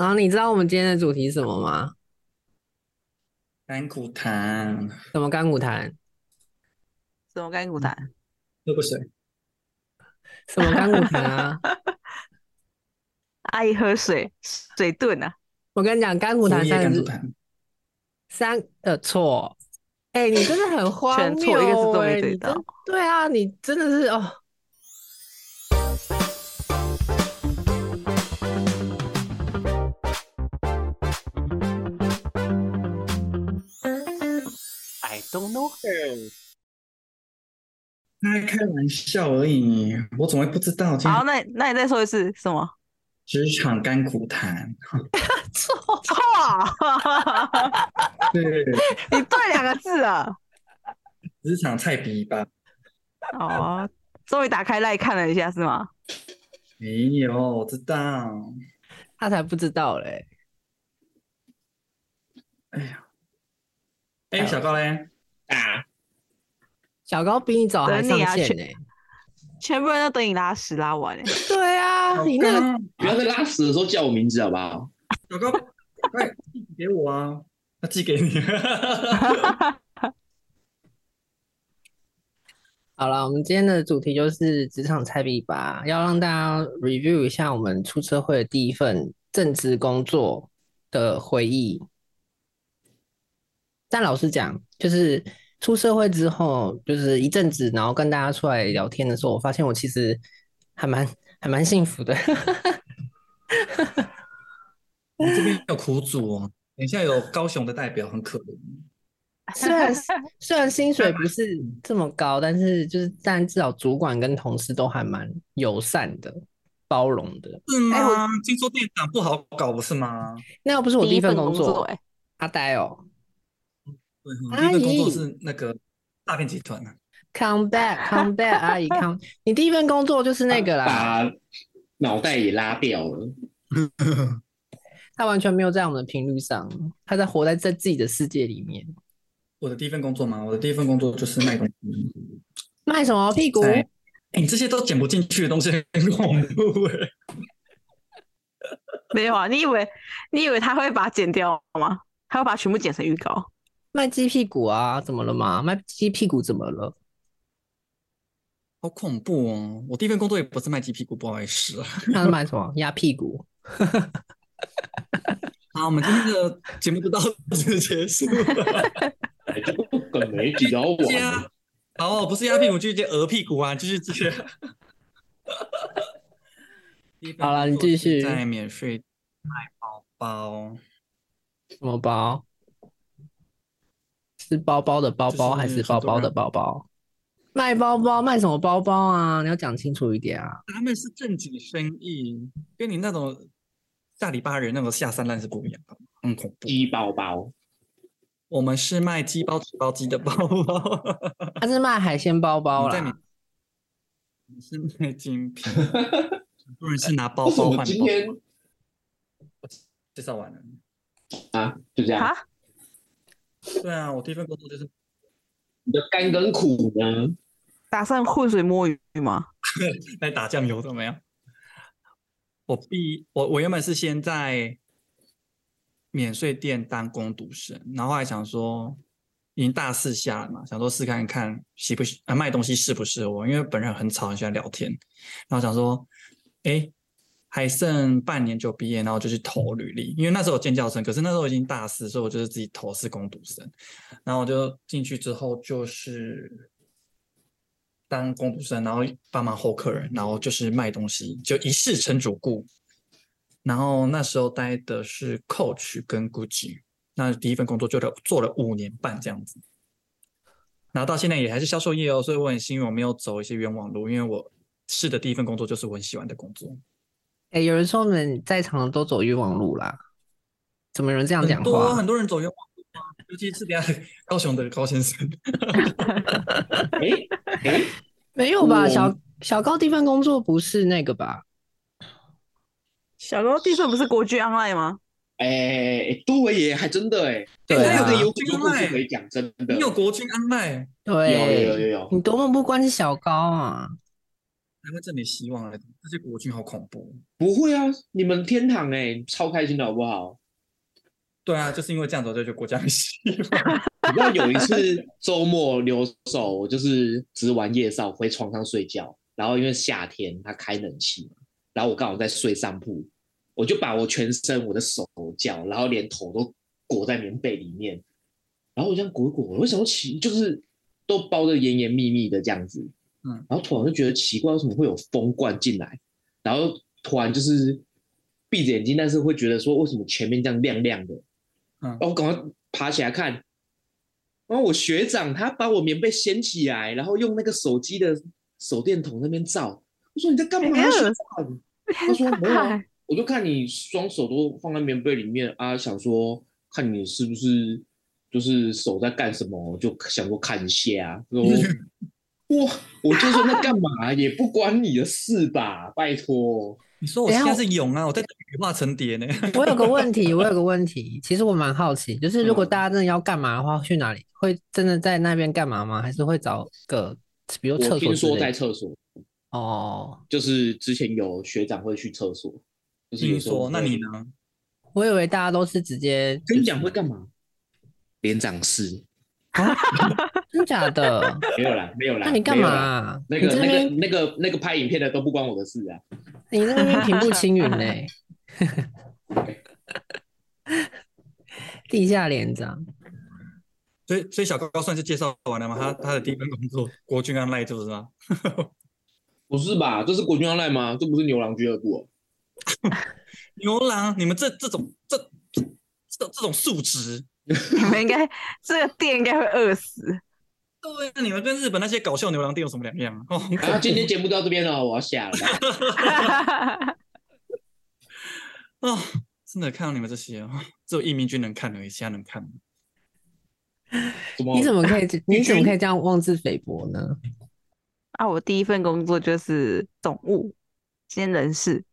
然后你知道我们今天的主题是什么吗？干骨谈，什么干骨谈？什么干骨谈？喝个水。什么干骨谈啊？阿姨喝水，水遁啊！我跟你讲，干骨谈三个字，三个错。哎、你真的很荒 全谬、错一个字都没哎你真对到对啊，你真的是哦。I don't know her。开开玩笑而已，我怎么会不知道？好，那那你再说一次什么？职场甘苦谈，错，错，对，你对两个字啊。职场菜逼吧？哦，终于打开来看了一下是吗？没有，我知道。他才不知道嘞。哎呀，哎，小高嘞？啊，小高比你早还上线呢、全部人都等你拉屎拉完欸对啊，你那个高，不要在拉屎的时候叫我名字好不好？小高，快寄给我啊！他寄给你。好了，我们今天的主题就是职场菜比吧，要让大家 review 一下我们出社会的第一份正职工作的回忆。但老实讲，就是出社会之后，就是一阵子，然后跟大家出来聊天的时候，我发现我其实还蛮还蛮幸福的。我们这边有苦主哦，等一下有高雄的代表，很可怜。虽然虽然薪水不是这么高，但是就是但至少主管跟同事都还蛮友善的、包容的。是吗？听说店长不好搞，不是吗？那又不是我第一份工工作，哎，阿呆哦阿第一份工作是那个诈骗集团啊。，come back，come back，阿姨 come，你第一份工作就是那个啦，把脑袋也拉掉了。他完全没有在我们的频率上，他在活在在自己的世界里面。我的第一份工作嘛，我的第一份工作就是卖东西。卖什么屁股？你这些都剪不进去的东西很恐怖哎。没有啊？你以为你以为他会把它剪掉吗？他会把它全部剪成预告？卖鸡屁股啊？怎么了嘛？卖鸡屁股怎么了？好恐怖哦！我第一份工作也不是卖鸡屁股，不好意思啊。他是卖什么？鸭屁股？好，我们今天的节目就到此结束了。哎这个梗没几条接 啊完，好，不是鸭屁股，就是接鹅屁股啊，就是这些。好了你继续在免税卖包包，什么包？是包包的包包就是还是包包的包包？卖包包卖什么包包啊？你要讲清楚一点啊！他们是正经生意，跟你那种下里巴人那种下三滥是不一样的，很恐怖。鸡包包，我们是卖鸡包、纸包鸡的包包，他是卖海鲜包包啦。你 是卖精品，很多人是拿包包换包。今天介绍完了。啊就这样？啊？对啊，我第一份工作就是你的甘跟苦呢？打算浑水摸鱼吗？来打酱油怎么样？我毕我我原本是先在免税店当工读生，然后后来想说，已经大四下了嘛，想说试看看喜不喜啊卖东西适不适合我，因为本人很吵，很喜欢聊天，然后想说，哎，还剩半年就毕业，然后就去投履历，因为那时候有建教生，可是那时候已经大四，所以我就是自己投是工读生，然后我就进去之后就是当工读生，然后帮忙候客人，然后就是卖东西，就一试成主顾。然后那时候待的是 Coach 跟 Gucci，那第一份工作就做了五年半这样子。然后到现在也还是销售业哦，所以我很幸运我没有走一些冤枉路，因为我试的第一份工作就是我很喜欢的工作。哎、有人说我们在场的都走冤枉路啦，怎么有人这样讲很多话？很多人走冤枉路啊，尤其是等下高雄的高先生。哎哎，没有吧？小小高第一份工作不是那个吧？小高第一份不是国剧 online 吗？哎，对耶，还真的哎，对啊这个有军有故事卖可以讲，真的你有国军安麦，对，有有有有有你多么不关心小高啊！台湾真没希望了，这些国军好恐怖。不会啊，你们天堂哎、超开心的好不好？对啊，就是因为这样子，我就国家没希望。你知道有一次周末留守，我就是值完夜哨回床上睡觉，然后因为夏天他开冷气嘛，然后我刚好在睡上铺，我就把我全身我的手脚，然后连头都裹在棉被里面，然后我这样裹一裹，我想起就是都包的严严密密的这样子，嗯然后突然就觉得奇怪，为什么会有风灌进来？然后突然就是闭着眼睛，但是会觉得说为什么前面这样亮亮的？嗯然后我赶快爬起来看，然后我学长他把我棉被掀起来，然后用那个手机的手电筒那边照。我说你在干嘛？他说没有啊，我就看你双手都放在棉被里面啊，想说看你是不是就是手在干什么，我就想说看一下啊。说哇，我就说那干嘛也不关你的事吧，拜托。你说我现在是勇啊，我在等羽化成蝶呢。我有个问题，我有个问题，其实我蛮好奇，就是如果嗯大家真的要干嘛的话，去哪里？会真的在那边干嘛吗？还是会找个比如厕所听说？在厕所，哦，就是之前有学长会去厕所，就是说，那你呢？我以为大家都是直接，跟你讲会干嘛？连长室 真假的？没有啦，没有啦。那你干嘛？啊？那个、那个、那个、那个拍影片的都不关我的事啊。你那边平步青云嘞，地下连长。所以，所以小高高算是介绍完了吗？他他的第一份工作，国军 online 就是吗？不是吧？这是国军安赖吗？这不是牛郎俱乐部哦。牛郎，你们这这种这这这这种素质，你们应该这个店应该会饿死。对啊，你们跟日本那些搞笑牛郎店有什么两样？哦，啊，今天节目到这边了，我要下了。哦，真的看到你们这些哦，只有义民军能看而已，其他能看吗？怎么？你怎么可以？你怎么可以这样妄自菲薄呢？啊，我第一份工作就是总务兼人事，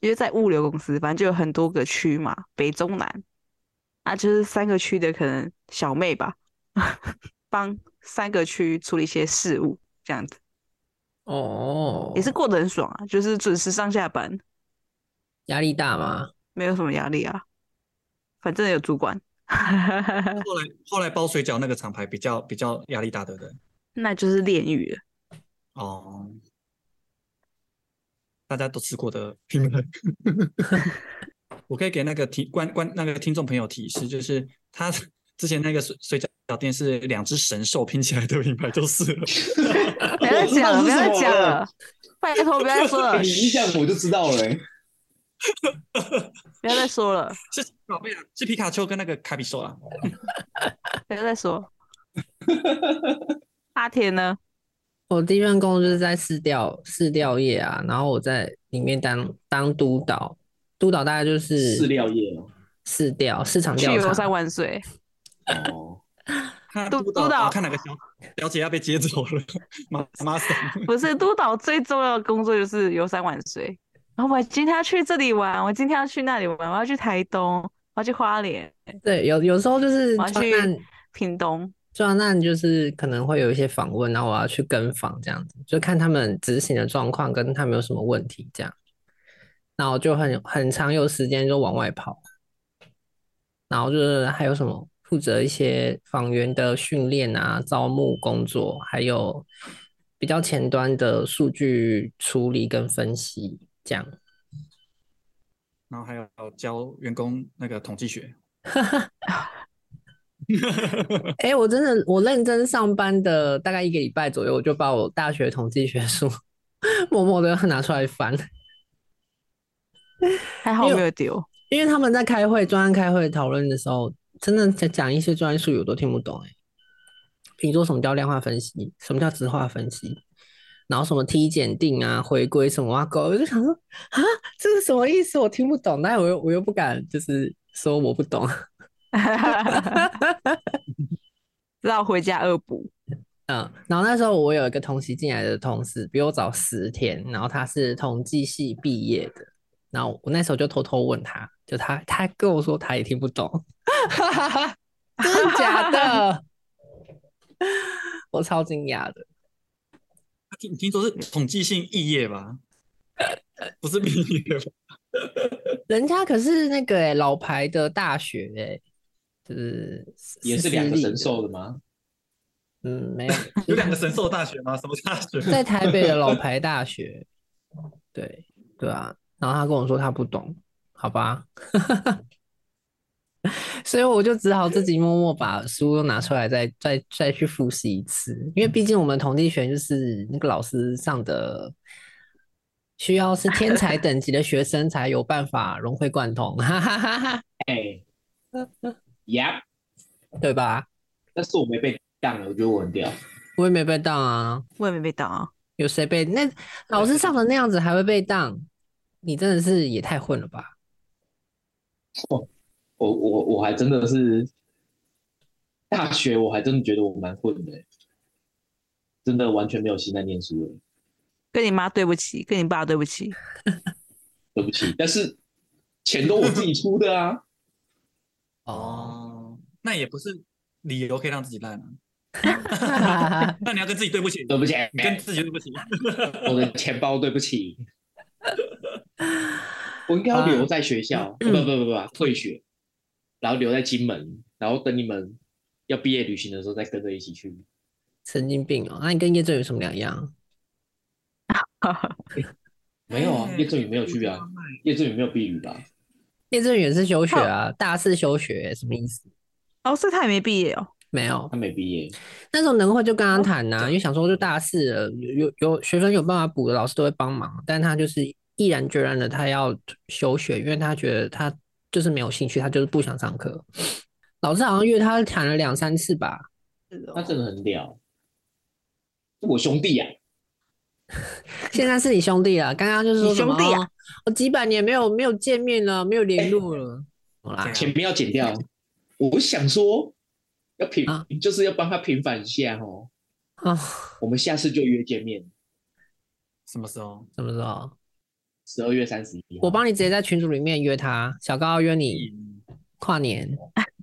因为在物流公司，反正就有很多个区嘛，北中南，啊，就是三个区的可能小妹吧，帮三个区处理一些事务，这样子哦，也是过得很爽啊，就是准时上下班，压力大吗？没有什么压力啊，反正有主管，后来 后来包水饺那个厂牌比较比较压力大，对不对？那就是炼狱了。哦，大家都吃过的品牌，我可以给那个提观观那个听众朋友提示，就是他之前那个水水饺店是两只神兽拼起来的品牌，就是了。不要再讲了，不要再讲了了，拜托不要再说了哎，你一讲我就知道了、欸。不要再说了，是宝贝啊，是皮卡丘跟那个卡比兽啊。不要再说。阿田呢？我第一份工作就是在市调市调业啊，然后我在里面当当督导，督导大概就是饲料业哦。市调市场调去游山查。万岁！哦，督督导，看哪个小小姐要被接走了，妈妈桑。不是督导最重要的工作就是游山玩水。然后我今天要去这里玩，我今天要去那里玩，我要去台东，我要去花莲、对，有有时候就是我要去屏东。专案就是可能会有一些访问，然后我要去跟访这样子，就看他们执行的状况跟他们有什么问题这样。然后就很很长有时间就往外跑，然后就是还有什么负责一些访员的训练啊、招募工作，还有比较前端的数据处理跟分析这样。然后还有教员工那个统计学。哎、我真的我认真上班的大概一个礼拜左右，我就把我大学统计学书 默默的拿出来翻，还好我没有丢。因为他们在开会、专案开会讨论的时候，真的在讲一些专业术语，我都听不懂哎、比如说什么叫量化分析，什么叫质化分析，然后什么 T 检定啊、回归什么啊，狗，我就想说啊，这是什么意思？我听不懂，但我又我又不敢就是说我不懂。只好回家恶补。嗯，然后那时候我有一个同期进来的同事，比我早十天，然后他是统计系毕业的，然后我那时候就偷偷问他，就他他跟我说他也听不懂，真的假的？我超惊讶的。听听说是统计性异业吧？不是毕业吧？人家可是那个、欸、老牌的大学哎、就是也是两个神兽的吗？嗯，没有，有两个神兽大学吗？什么大学？在台北的老牌大学，对对啊，然后他跟我说他不懂，好吧，所以我就只好自己默默把书都拿出来再再再去复习一次，因为毕竟我们统计学就是那个老师上的。需要是天才等级的学生才有办法融会贯通，哈哈哈哈，哎呀，对吧？但是我没被当，我觉得我很屌。我也没被当啊，我也没被当啊。有谁被那老师上的那样子还会被当？你真的是也太混了吧！我我我还真的是大学，我还真的觉得我蛮混的欸，真的完全没有心在念书了。跟你妈对不起，跟你爸对不起。对不起，但是钱都我自己出的啊。哦，那也不是理由可以让自己烂啊。那你要跟自己对不起，对不起，跟自己对不起。我的钱包对不起，我应该要留在学校，不不不不，退学，然后留在金门，然后等你们要毕业旅行的时候再跟着一起去。神经病哦！那你跟叶正宇什么两样？没有啊，哎叶振宇没有去啊，叶振宇没有避雨吧？叶振宇也是休学啊，大四休学，什么意思？哦，所以他也没毕业哦。没有他，没毕业，那时候能会就跟他谈呐、因为想说就大四了，有有有学分有办法补的，老师都会帮忙，但他就是毅然决然的他要休学，因为他觉得他就是没有兴趣，他就是不想上课。老师好像约他谈了两三次吧，他真的很屌，是我兄弟啊。现在是你兄弟了，刚刚就是说你兄弟啊哦我几百年没有没有见面了，没有联络了，好啦，前面要剪掉。我想说，要平啊，就是要帮他平反一下哦。啊，我们下次就约见面，什么时候？什么时候？十二月三十一。我帮你直接在群组里面约他，小高要约你跨年，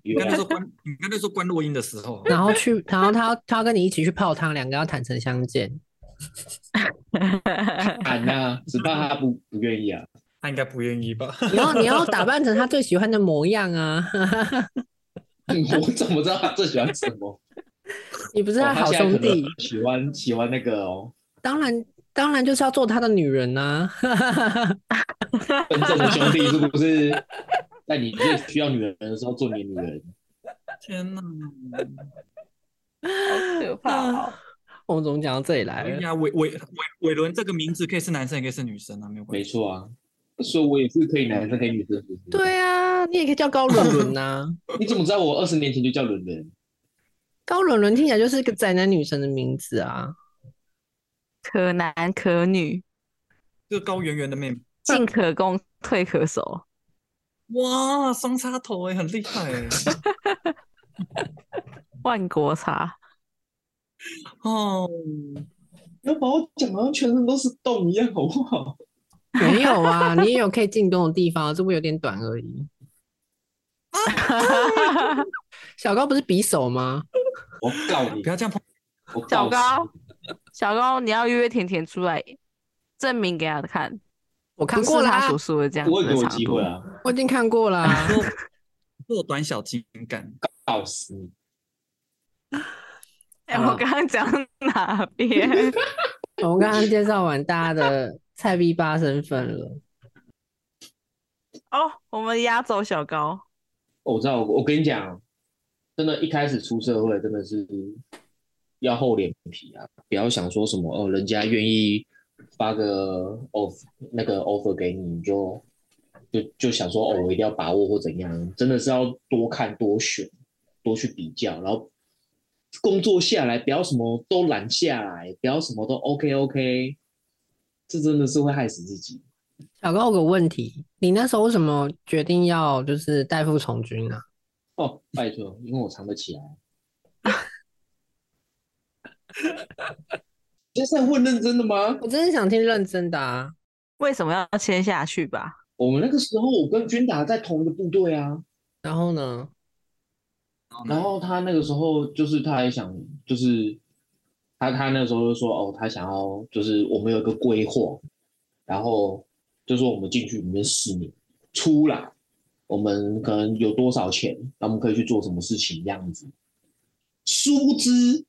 你约啊刚才说关，你刚才说关录音的时候，然后去，然后他要他要跟你一起去泡汤，两个要坦诚相见。喊呐，只怕他不不愿意啊。他应该不愿意吧？你要你要打扮成他最喜欢的模样啊！我怎么知道他最喜欢什么？你不是哦他好兄弟，喜欢喜欢那个哦，当然当然就是要做他的女人呐、真正的兄弟是不是？在你最需要女人的时候做你的女人，天哪！好可怕哦！我们怎么讲到这里来了？哎呀，伟伟伟伟伦这个名字可以是男生也可以是女生啊，没有关系。没错啊。所以我也是可以男生可以女生？对啊，你也可以叫高伦伦呐。你怎么知道我二十年前就叫伦伦？高伦伦听起来就是一个宅男女神的名字啊。可男可女，这个高圆圆的妹妹，进可攻，退可守。哇，双插头哎，很厉害哎。万国差，哦，不要把我讲好像全身都是洞一样，好不好？没有啊，你也有可以进攻的地方，只不过有点短而已。小高不是匕首吗？我告你不，要这样碰。我小高，小高，你要约甜甜出来证明给他看，我看不过他所，说的这样子死不会给我的长度机会。啊！我已经看过啦。做短小精干，告死你！哎、好我刚刚讲哪边？我们刚刚介绍完大家的菜逼八身份了，哦，我们压轴小高。我知道，我跟你讲，真的，一开始出社会真的是要厚脸皮啊！不要想说什么哦，人家愿意发个 off 那个 offer 给你，你就就就想说哦，我一定要把握或怎样，真的是要多看多选，多去比较，然后工作下来不要什么都揽下来，不要什么都 OK OK，这真的是会害死自己。小高有个问题，你那时候为什么决定要就是代父从军啊？哦，拜托，因为我藏得起来。现在问认真的吗？我真的想听认真的啊！为什么要签下去吧？我们那个时候，我跟君达在同一个部队啊。然后呢？然后他那个时候就是他还想，就是他他那时候就说哦，他想要就是我们有一个规划，然后就说我们进去里面四年，出来我们可能有多少钱，那我们可以去做什么事情这样子。殊不知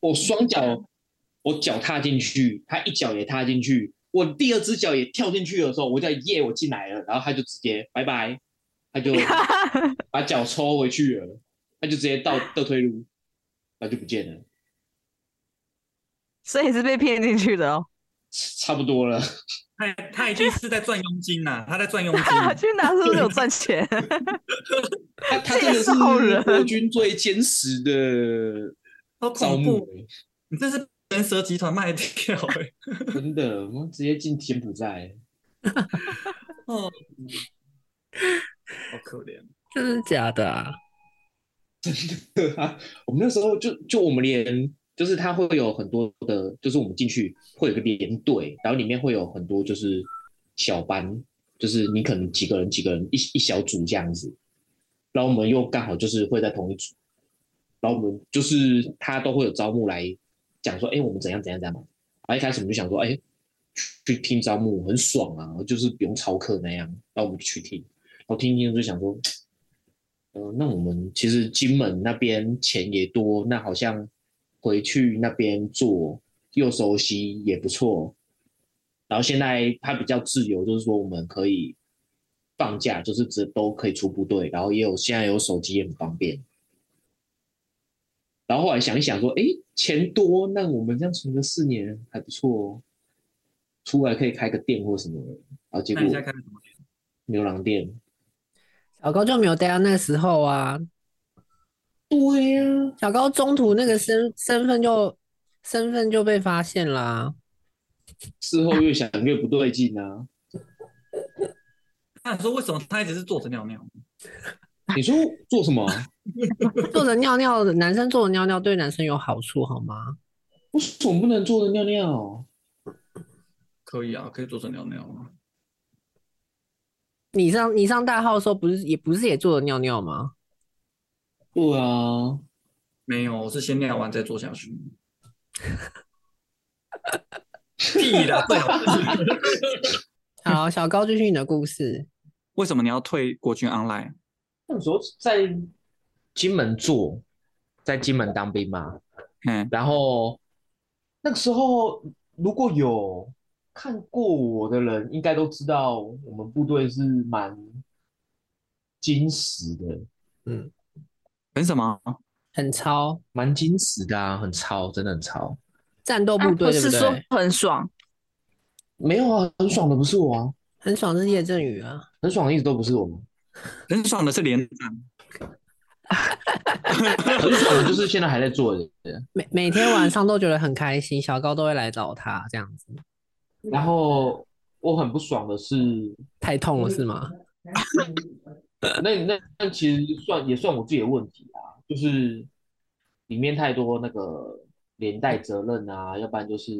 我双脚，我脚踏进去，他一脚也踏进去，我第二只脚也跳进去的时候，我叫耶，我进来了，然后他就直接拜拜，他就 把脚抽回去了，他就直接倒倒退路，那就不见了。所以是被骗进去的哦。差不多了。他他已经是在赚佣金了，他在赚佣金。去哪是不是有赚钱？他他真的是国军最坚实的好恐怖！欸，你这是人蛇集团卖掉哎、真的，我们直接进柬埔寨。哦，好可怜。真的假的啊？真的啊，我们那时候就就我们连就是他会有很多的，就是我们进去会有个连队，然后里面会有很多就是小班，就是你可能几个人几个人一一小组这样子，然后我们又刚好就是会在同一组，然后我们就是他都会有招募来讲说，哎，我们怎样怎样怎样。然后一开始我们就想说，哎，去听招募很爽啊，就是不用操课那样，然后我们就去听，然后听一听就想说。呃，那我们其实金门那边钱也多，那好像回去那边做又熟悉也不错。然后现在他比较自由，就是说我们可以放假，就是只都可以出部队，然后也有现在有手机也很方便。然后后来想一想说，哎，钱多，那我们这样存个四年还不错哦，出来可以开个店或什么的。然后结果那你现在开什么店？牛郎店，小高就没有待到那时候啊，对呀、小高中途那个身身份就身份就被发现啦、事后越想越不对劲啊。那你说为什么他一直是坐着尿尿？你说做什么？坐着尿尿的男生坐着尿尿对男生有好处好吗？为什么不能坐着尿尿？可以啊，可以坐着尿尿啊。你上你上大号的时候不是也不是也坐着尿尿吗？不啊，没有，我是先尿完再坐下去。屁啦，最好。好，小高继续你的故事。为什么你要退国军 online？那时候在金门做，在金门当兵嘛。嗯，然后那个时候如果有看过我的人，应该都知道我们部队是蛮矜持的，嗯，很什么？很超蛮矜持的啊，很超，真的很超。战斗部队，对是说？很爽，没有啊，很爽的不是我啊，很爽是叶振宇啊。很爽的一直都不是我，很爽的是连长。很爽的就是现在还在做的。每每天晚上都觉得很开心，小高都会来找他这样子。然后我很不爽的是，太痛了是吗？那那那其实算也算我自己的问题啊，就是里面太多那个连带责任啊，要不然就是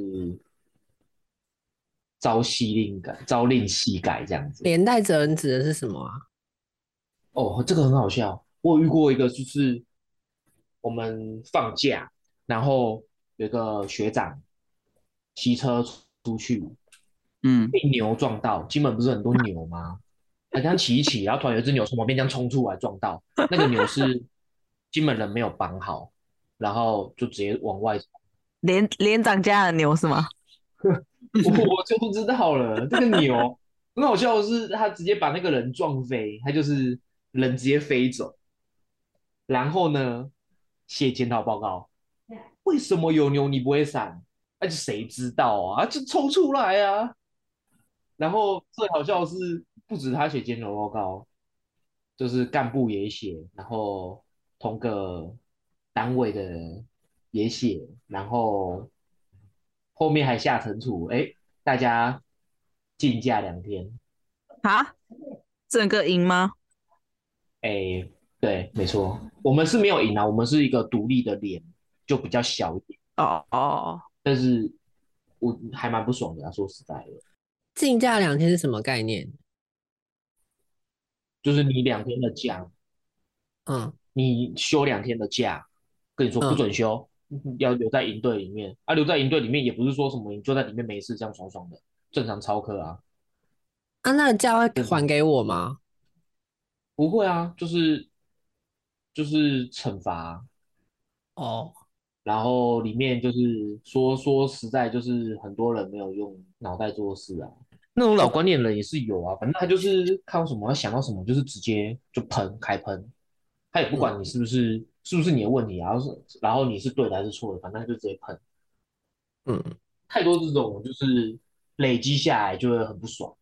朝夕令改、朝令夕改这样子。连带责任指的是什么啊？哦，这个很好笑，我有遇过一个，就是我们放假，然后有一个学长骑车出去，嗯，被牛撞到，金门不是很多牛吗？他这样骑一骑，然后突然有一只牛从旁边这样冲出来撞到，那个牛是金门人没有绑好，然后就直接往外，连连长家的牛是吗？我就不知道了。这个牛很好笑的是，他直接把那个人撞飞，他就是人直接飞走，然后呢写检讨报告，为什么有牛你不会闪？那就谁知道啊？就冲出来啊！然后最好笑的是，不止他写检讨报告，就是干部也写，然后同个单位的也写，然后后面还下惩处，哎，大家禁假两天，啊，整个赢吗？哎，对，没错，我们是没有赢啊，我们是一个独立的连，就比较小一点，哦哦，但是我还蛮不爽的啊，说实在的，禁假两天是什么概念？就是你两天的假，嗯，你休两天的假，跟你说不嗯准休，要留在营队里面。啊，留在营队里面也不是说什么你就在里面没事这样爽爽的，正常操课啊，啊，那个假会还给我吗？不会啊，就是就是惩罚，哦，然后里面就是说说实在就是很多人没有用脑袋做事啊，那种老观念的人也是有啊，反正他就是看到什么他想到什么就是直接就喷开喷，他也不管你是不是、是不是你的问题啊，然后是然后你是对的还是错的，反正他就直接喷。嗯，太多这种就是累积下来就会很不爽。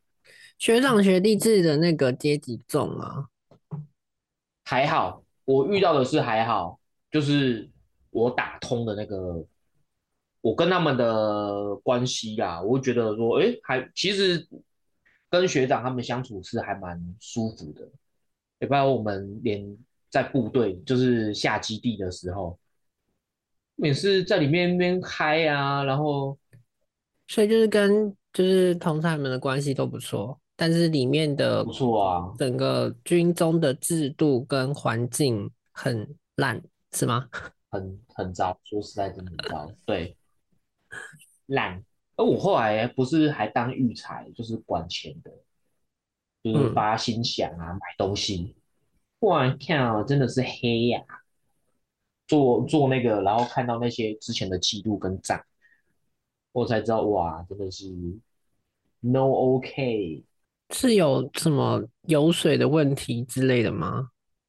学长学弟制的那个阶级重啊，还好，我遇到的是还好，就是我打通的那个，我跟他们的关系啊，我觉得说，哎，还其实跟学长他们相处是还蛮舒服的，也不然我们连在部队就是下基地的时候，也是在里面边嗨啊，然后所以就是跟就是同事们的关系都不错，但是里面的不错啊，整个军中的制度跟环境很烂，是吗？很很糟，说实在真的很糟，对，烂。而我后来不是还当育才，就是管钱的，就是嗯发薪饷啊，买东西。哇靠，真的是黑呀、做做那个，然后看到那些之前的记录跟账，我才知道哇，真的是 no OK。是有什么油水的问题之类的吗？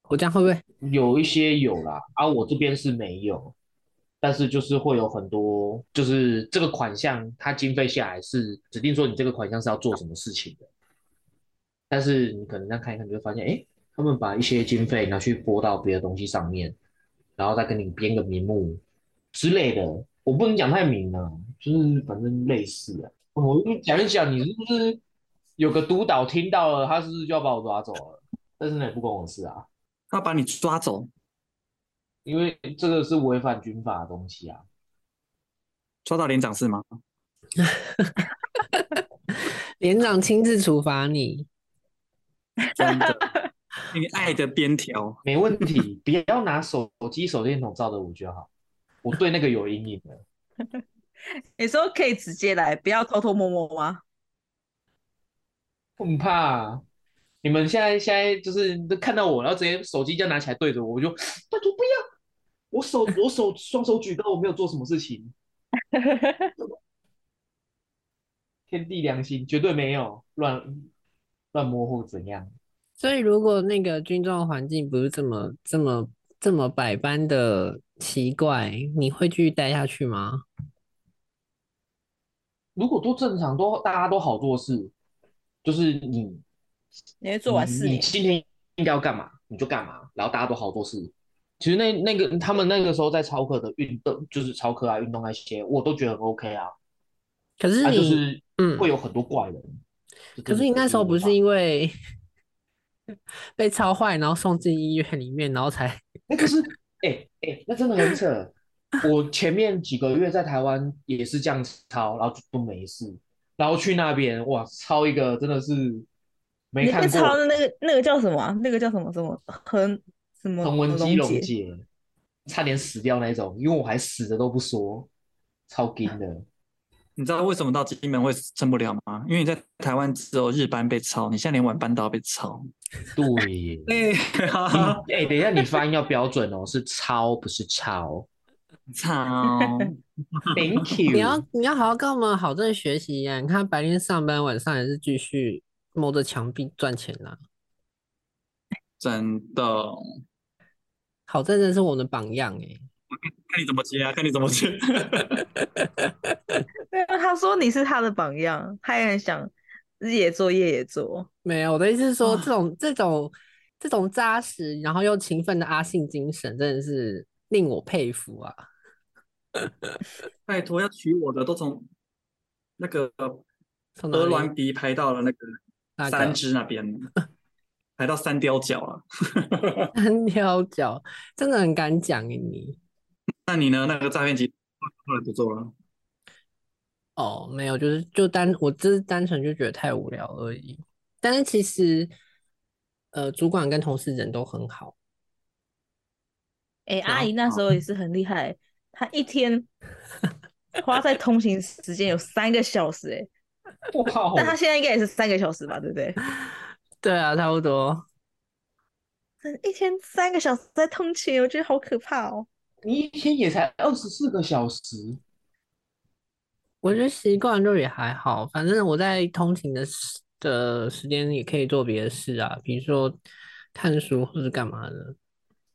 我这样会不会？有一些有啦，啊，我这边是没有，但是就是会有很多，就是这个款项它经费下来是指定说你这个款项是要做什么事情的，但是你可能这样看一看，就会发现，哎，他们把一些经费拿去拨到别的东西上面，然后再跟你编个名目之类的，我不能讲太明啊，就是反正类似啊，我就讲一讲，你是不是有个督导听到了，他是不是就要把我抓走了？但是那也不关我事啊。他把你抓走，因为这个是违反军法的东西啊。抓到连长是吗？连长亲自处罚你，真的，你爱的边条，没问题，不要拿手机手电筒照着我就好。我对那个有阴影的，你说可以直接来，不要偷偷摸摸吗？我很怕。你们现在现在就是都看到我，然后直接手机就拿起来对着我，我就 拜托不要。我手 我手双手举高，我没有做什么事情，天地良心绝对没有乱乱摸或怎样。所以如果那个军装环境不是这么这么这么百般的奇怪，你会继续待下去吗？如果都正常，都大家都好做事，就是你你会做完事你年，今天应该要干嘛，你就干嘛，然后大家都好做事。其实那那个他们那个时候在超课的运动，就是超课啊、运动那些，我都觉得很 OK 啊。啊，可是你，就是嗯会有很多怪人。可是你那时候不是因为 被超坏，然后送进医院里面，然后才那可是，哎、哎、那真的很扯。我前面几个月在台湾也是这样超，然后就都没事，然后去那边哇，抄一个真的是没你被看过。抄的那个那个叫什么啊？那个叫什么什么横什么横纹肌龙结？溶解，差点死掉那种，因为我还死的都不说，超惊的。你知道为什么到金门会撑不了吗？因为你在台湾只有日班被抄，你现在连晚班都要被抄。对耶，哎，等一下，你发音要标准哦，是抄不是超。操！Thank 你要 you。你要你要好好跟我们好正学习呀、你看白天上班，晚上也是继续摸着墙壁赚钱啦、真的，好正真是我们的榜样哎、看你怎么接啊，看你怎么接。对啊，他说你是他的榜样，他也很想日也做夜也做。没有，我的意思是说，啊这种这种这种扎实，然后又勤奋的阿信精神，真的是令我佩服啊！拜托，要娶我的都从那个鹅从哪里銮鼻排到了那个三个只那边，排到三雕角了。三雕脚，真的很敢讲诶你。那你呢？那个诈骗集后来不做了？哦，没有，就是就单我只是单纯就觉得太无聊而已。但是其实，呃，主管跟同事人都很好。哎、阿姨那时候也是很厉害，他一天 花在通勤时间有三个小时、欸，哇但他现在应该也是三个小时吧，对不对？对啊，差不多。一天三个小时在通勤，我觉得好可怕哦。你一天也才二十四个小时，我觉得习惯就也还好，反正我在通勤的时的时间也可以做别的事啊，比如说看书或者干嘛的。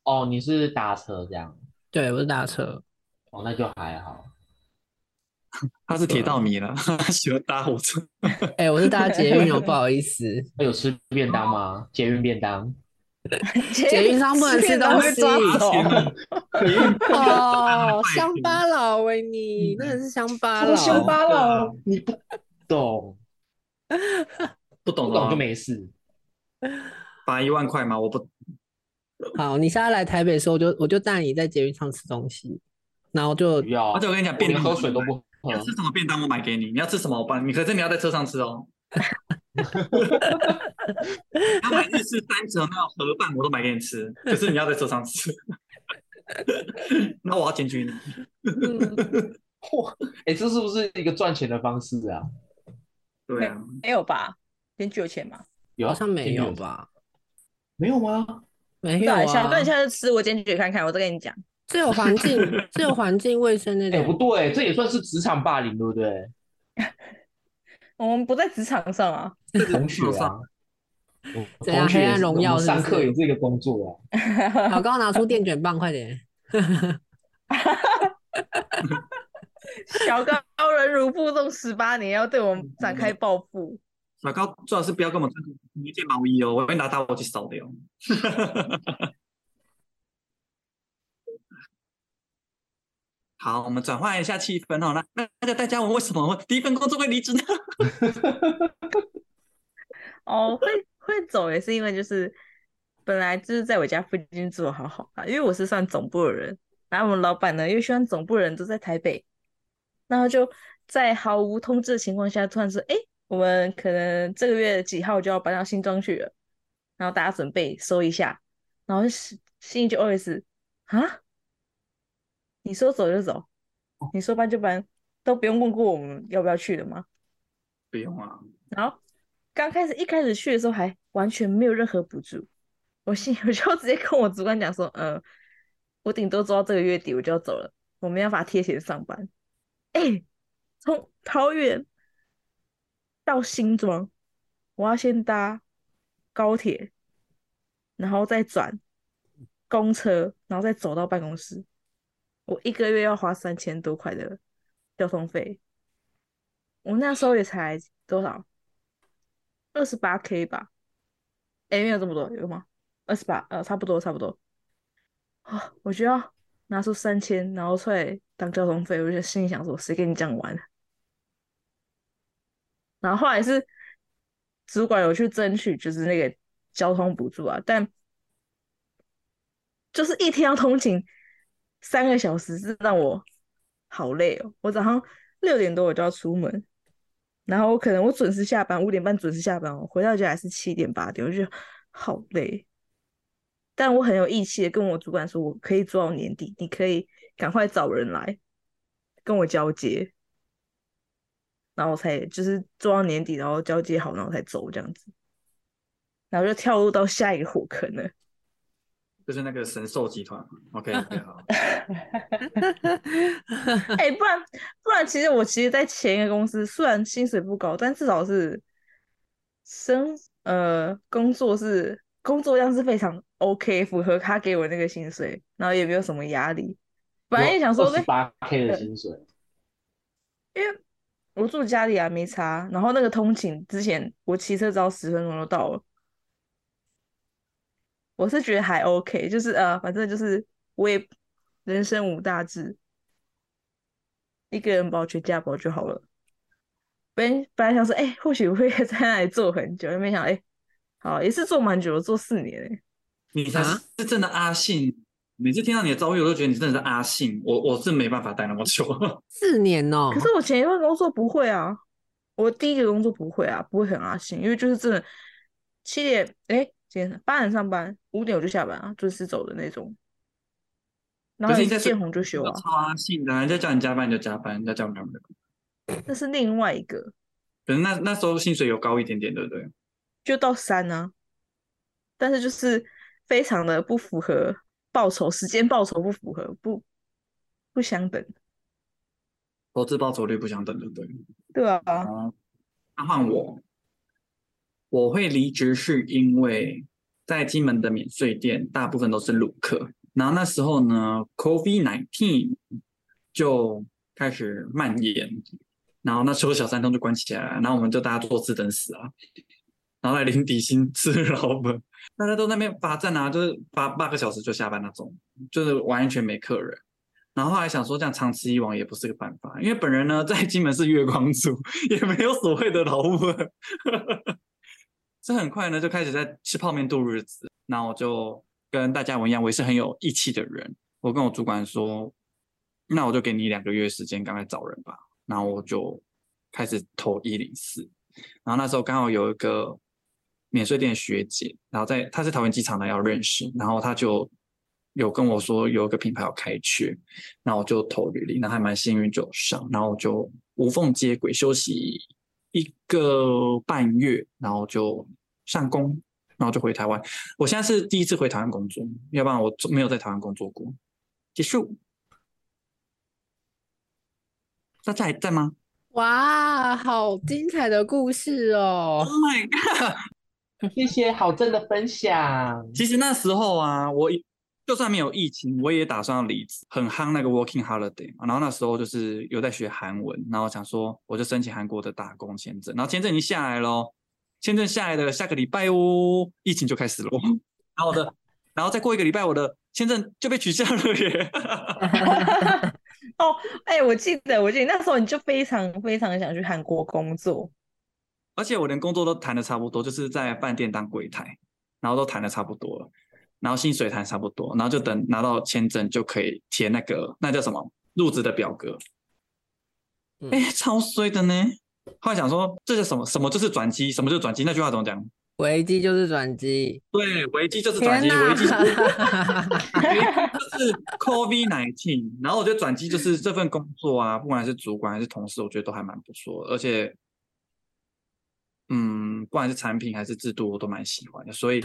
哦，你是打车这样，对，我是打车。哦，那就还好。他是铁道迷了，喜欢搭火车。哎、我是搭捷运哦，不好意思。他有吃便当吗？捷运便当？捷运上不能吃东西。哦，乡巴佬喂你，真的是乡巴佬。乡巴佬，你不懂，不懂的不懂就没事。罚一万块吗？我不好，你下次来台北的时候，我就我就带你在捷运上吃东西，然后就要，而且我跟你讲便当喝水都不喝你。要吃什么便当我买给你，你要吃什么我帮你，可是你要在车上吃哦。要买日式三折那种盒饭我都买给你吃，可是你要在车上吃。那我要检举你。哇，哎，这是不是一个赚钱的方式啊？对啊，没有吧？检举有钱吗？有啊好像没有吧？没有吗？对没有啊，小哥，你下次吃我检举看看，我再跟你讲。这有环境，这有 环境卫生那哎，不种。对，这也算是职场霸凌，对不对？我们不在职场上啊，同学啊，怎样黑暗荣耀上课有这个工作啊。老高拿出电卷棒，快点！小高忍辱负重十八年，要对我们展开报复。小高最好是不要跟我们穿同一件毛衣哦，我会拿打火机烧掉。好，我们转换一下气氛哦。那那那大家问为什么会第一份工作会离职呢？哦，会会走也是因为就是本来就是在我家附近住的好好啊，因为我是算总部的人，然后我们老板呢又希望总部人都在台北，然后就在毫无通知的情况下，突然说，哎，我们可能这个月几号就要搬到新庄去了，然后大家准备收一下，然后心心里就 OS 啊，你说走就走，你说搬就搬，都不用问过我们要不要去的吗？不用啊，然后刚开始一开始去的时候还完全没有任何补助，我心 我就直接跟我主管讲说，嗯、我顶多做到这个月底我就要走了，我没办法贴钱上班。哎，从桃园到新庄，我要先搭高铁，然后再转公车，然后再走到办公室，我一个月要花三千多块的交通费。我那时候也才多少？二十八 K 吧？哎，没有这么多，有吗？二十八，呃，差不多，差不多。啊，我就要拿出三千，然后出来当交通费，我就心里想说，谁跟你这样玩？然后后来是主管有去争取，就是那个交通补助啊，但就是一天要通勤三个小时，是让我好累哦。我早上六点多我就要出门，然后我可能我准时下班，五点半准时下班，我回到家还是七点八点，我就觉得好累。但我很有义气的跟我主管说，我可以做到年底，你可以赶快找人来跟我交接，然后我才就是做到年底，然后交接好，然后才走这样子，然后就跳入到下一个火坑了。就是那个神兽集团。OK OK 好，哎、不然不然，其实我其实，在前一个公司虽然薪水不高，但至少是生呃工作是工作量是非常 OK，符合他给我那个薪水，然后也没有什么压力。本来也想说，十八 K 的薪水，因为我住家里啊，没差。然后那个通勤之前，我骑车只要十分钟就到了。我是觉得还 OK，就是呃，反正就是我也人生无大志，一个人保全家保就好了。本本来想说，哎、或许我会 在那里做很久，没想到，哎、好也是做蛮久的，做四年哎、你才啊是真的阿信。每次听到你的遭遇，我都觉得你真的是阿信。我我是没办法待那么久。四年哦可，是我前一份工作不会啊，我第一个工作不会啊，不会很阿信，因为就是真的七点，哎，几点？八点上班，五点我就下班啊，准时走的那种。然后你在你见红就休啊，超阿信的啊，人家叫你加班你就加班，人家叫你干嘛就干嘛那是另外一个，可是那那时候薪水有高一点点，对不对？就到三啊，但是就是非常的不符合报酬，时间报酬不符合，不不相等，投资报酬率不相等，对不对？对啊，哦，那换我，我会离职是因为在金门的免税店大部分都是陆客，然后那时候呢，COVID nineteen 就开始蔓延，然后那时候小三通就关起来了，然后我们就大家坐吃等死啊，然后来领底薪吃老本，大家都那边罚站啊，就是八八个小时就下班那种，就是完全没客人。然后后来想说，这样长此以往也不是个办法，因为本人呢在金门是月光族，也没有所谓的老本，所以很快呢就开始在吃泡面度日子。那我就跟大家我一样，我也是很有义气的人。我跟我主管说，那我就给你两个月时间，赶快找人吧。然后我就开始投一零四，然后那时候刚好有一个免税店学姐，然后在她是桃园机场的要认识，然后她就有跟我说有一个品牌要开缺，那我就投履历，那还蛮幸运就上，然后我就无缝接轨，休息一个半月，然后就上工，然后就回台湾。我现在是第一次回台湾工作，要不然我没有在台湾工作过。结束，大家还在吗哇，好精彩的故事哦？Oh！my god！谢谢好正的分享。其实那时候啊，我就算没有疫情，我也打算要离职，很夯那个 working holiday 嘛。然后那时候就是有在学韩文，然后想说我就申请韩国的打工签证，然后签证已经下来咯，签证下来的下个礼拜哦，疫情就开始了。然后我的，然后再过一个礼拜，我的签证就被取消了耶。哦，哎、我记得，我记得那时候你就非常非常想去韩国工作，而且我连工作都谈的差不多，就是在饭店当柜台，然后都谈的差不多了，然后薪水谈差不多，然后就等拿到签证就可以填那个那叫什么入职的表格。嗯哎、超衰的呢！后来想说这是什么？什么就是转机？什么就是转机？那句话怎么讲？危机就是转机。对，危机就是转机，天哪！危机就是 危机就是 COVID nineteen。然后我觉得转机就是这份工作啊，不管是主管还是同事，我觉得都还蛮不错，而且，嗯，不管是产品还是制度，我都蛮喜欢的。所以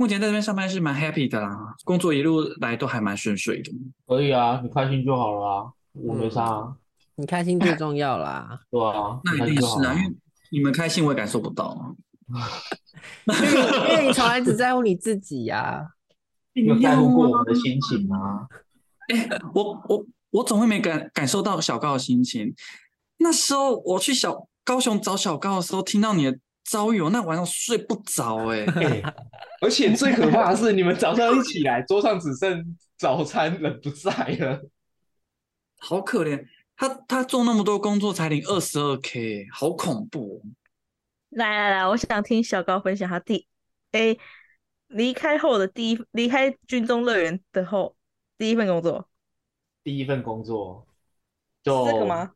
目前在这边上班是蛮 happy 的啦，工作一路来都还蛮顺遂的。可以啊，你开心就好了啊，我没啥啊，你开心最重要啦。对啊，那一定是啊，因为你们开心我也感受不到啊。因为因为你从来只在乎你自己呀、你有在乎过我们的心情吗？哎、我我我总会没感感受到小高的心情。那时候我去小高雄找小高的时候，听到你的遭遇，我那晚上睡不着哎、哎，而且最可怕的是，你们早上一起来，桌上只剩早餐，人不在了。好可怜。他他做那么多工作才领二十二 k，好恐怖、哦。来来来，我想听小高分享他第哎离开后的第一离开军中乐园的后第一份工作第一份工作是就这个吗？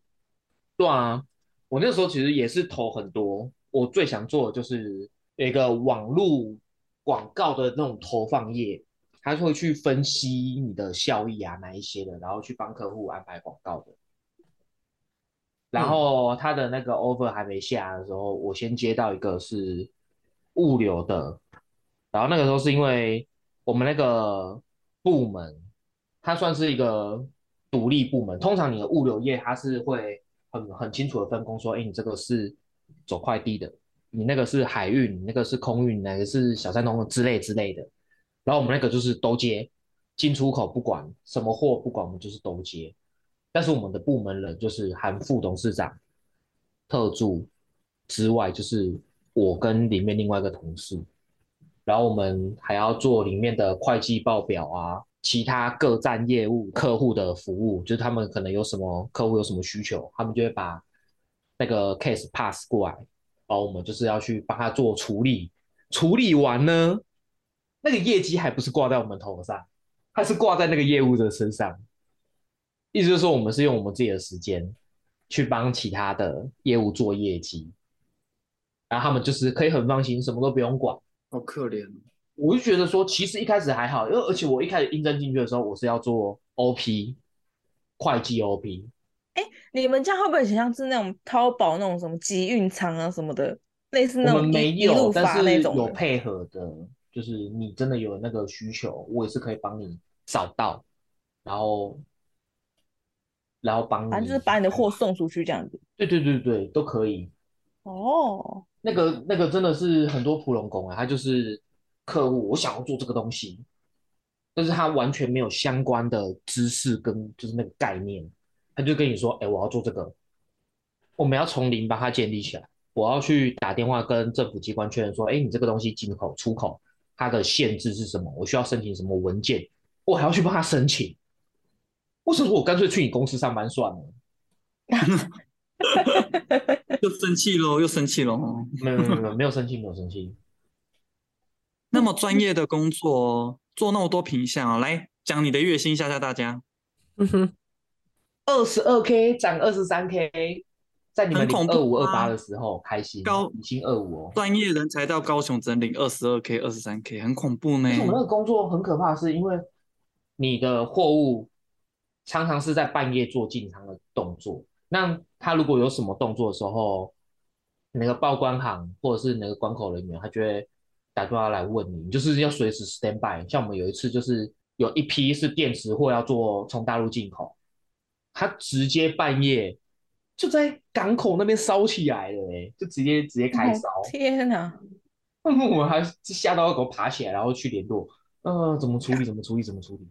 对啊，我那时候其实也是投很多，我最想做的就是有一个网络广告的那种投放业，他会去分析你的效益啊，哪一些的，然后去帮客户安排广告的。然后他的那个 offer 还没下的时候，我先接到一个是物流的，然后那个时候是因为我们那个部门，它算是一个独立部门，通常你的物流业它是会很很清楚的分工，说，哎，你这个是走快递的，你那个是海运，那个是空运，哪个是小三通之类之类的。然后我们那个就是都接，进出口不管什么货不管，我们就是都接。但是我们的部门人就是含副董事长、特助之外，就是我跟里面另外一个同事，然后我们还要做里面的会计报表啊，其他各站业务客户的服务，就是他们可能有什么客户有什么需求，他们就会把那个 case pass 过来，然后我们就是要去帮他做处理，处理完呢，那个业绩还不是挂在我们头上，它是挂在那个业务的身上。意思就是说，我们是用我们自己的时间去帮其他的业务做业绩，然后他们就是可以很放心，什么都不用管。好可怜哦。我就觉得说，其实一开始还好，因为而且我一开始应征进去的时候，我是要做 OP 会计 OP，你们家会不会很像是那种淘宝那种什么集运仓啊什么的，类似那种没有但是那种？有配合的，就是你真的有那个需求，我也是可以帮你找到，然后然后帮你，反正就是把你的货送出去这样子。对对对对都可以。哦，那个那个真的是很多普龙工啊，他就是客户，我想要做这个东西，但是他完全没有相关的知识跟就是那个概念，他就跟你说，哎，我要做这个，我们要从零把它建立起来，我要去打电话跟政府机关确认说，哎，你这个东西进口出口它的限制是什么？我需要申请什么文件？我还要去帮他申请，为什么我干脆去你公司上班算了？又生气喽，又生气喽。没有没有没有没有生气没有生气，那么专业的工作，做那么多品项啊，来讲你的月薪吓吓大家。嗯哼，二十二 k 涨二十三 k，在你们很恐怖领二五二八啊的时候开心，高已经二五哦。专业人才到高雄整领二十二 k、二十三 k，很恐怖呢我们那个工作很可怕，是因为你的货物常常是在半夜做进仓的动作。那他如果有什么动作的时候，那个报关行或者是那个关口人员，他就会打电话来问你，你就是要随时 stand by。像我们有一次就是有一批是电池货要做从大陆进口，他直接半夜就在港口那边烧起来了、欸，就直接直接开烧。哦天哪！我们还吓到要给我爬起来，然后去联络，呃，怎么处理？怎么处理？怎么处理？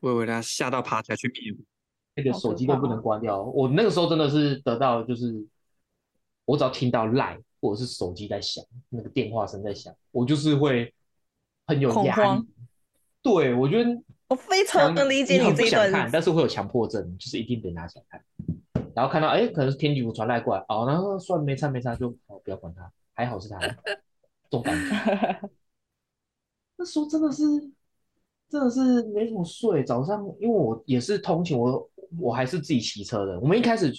我以为他吓到爬起来去灭火。那个手机都不能关掉。我那个时候真的是得到，就是我只要听到赖或者是手机在响，那个电话声在响，我就是会很有压恐慌力。对，我觉得我非常能理解你这一想看，段。但是会有强迫症，就是一定得拿起来看。然后看到哎，可能是天气服传来过来，哦，然后算了没差没差，就哦不要管他，还好是他，这种感觉。那时候真的是，真的是没怎么睡。早上因为我也是通勤，我我还是自己骑车的。我们一开始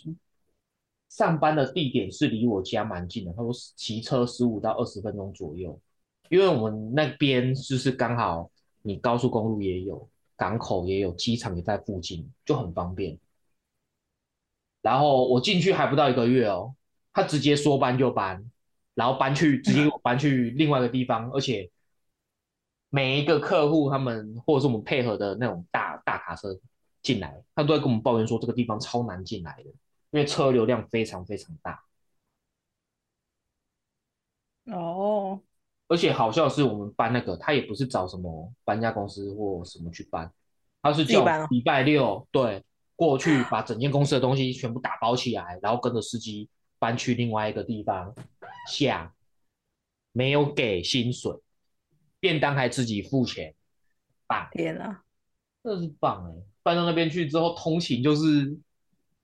上班的地点是离我家蛮近的，他说骑车十五到二十分钟左右。因为我们那边就是刚好你高速公路也有，港口也有，机场也在附近，就很方便。然后我进去还不到一个月哦，他直接说搬就搬，然后搬去直接搬去另外一个地方，而且每一个客户他们或者是我们配合的那种大大卡车进来，他都在跟我们抱怨说这个地方超难进来的，因为车流量非常非常大。哦，而且好笑的是，我们搬那个，他也不是找什么搬家公司或什么去搬，他是叫礼拜六对过去把整间公司的东西全部打包起来，然后跟着司机搬去另外一个地方下，没有给薪水，便当还自己付钱，棒，天啊！真是棒哎！搬到那边去之后，通勤就是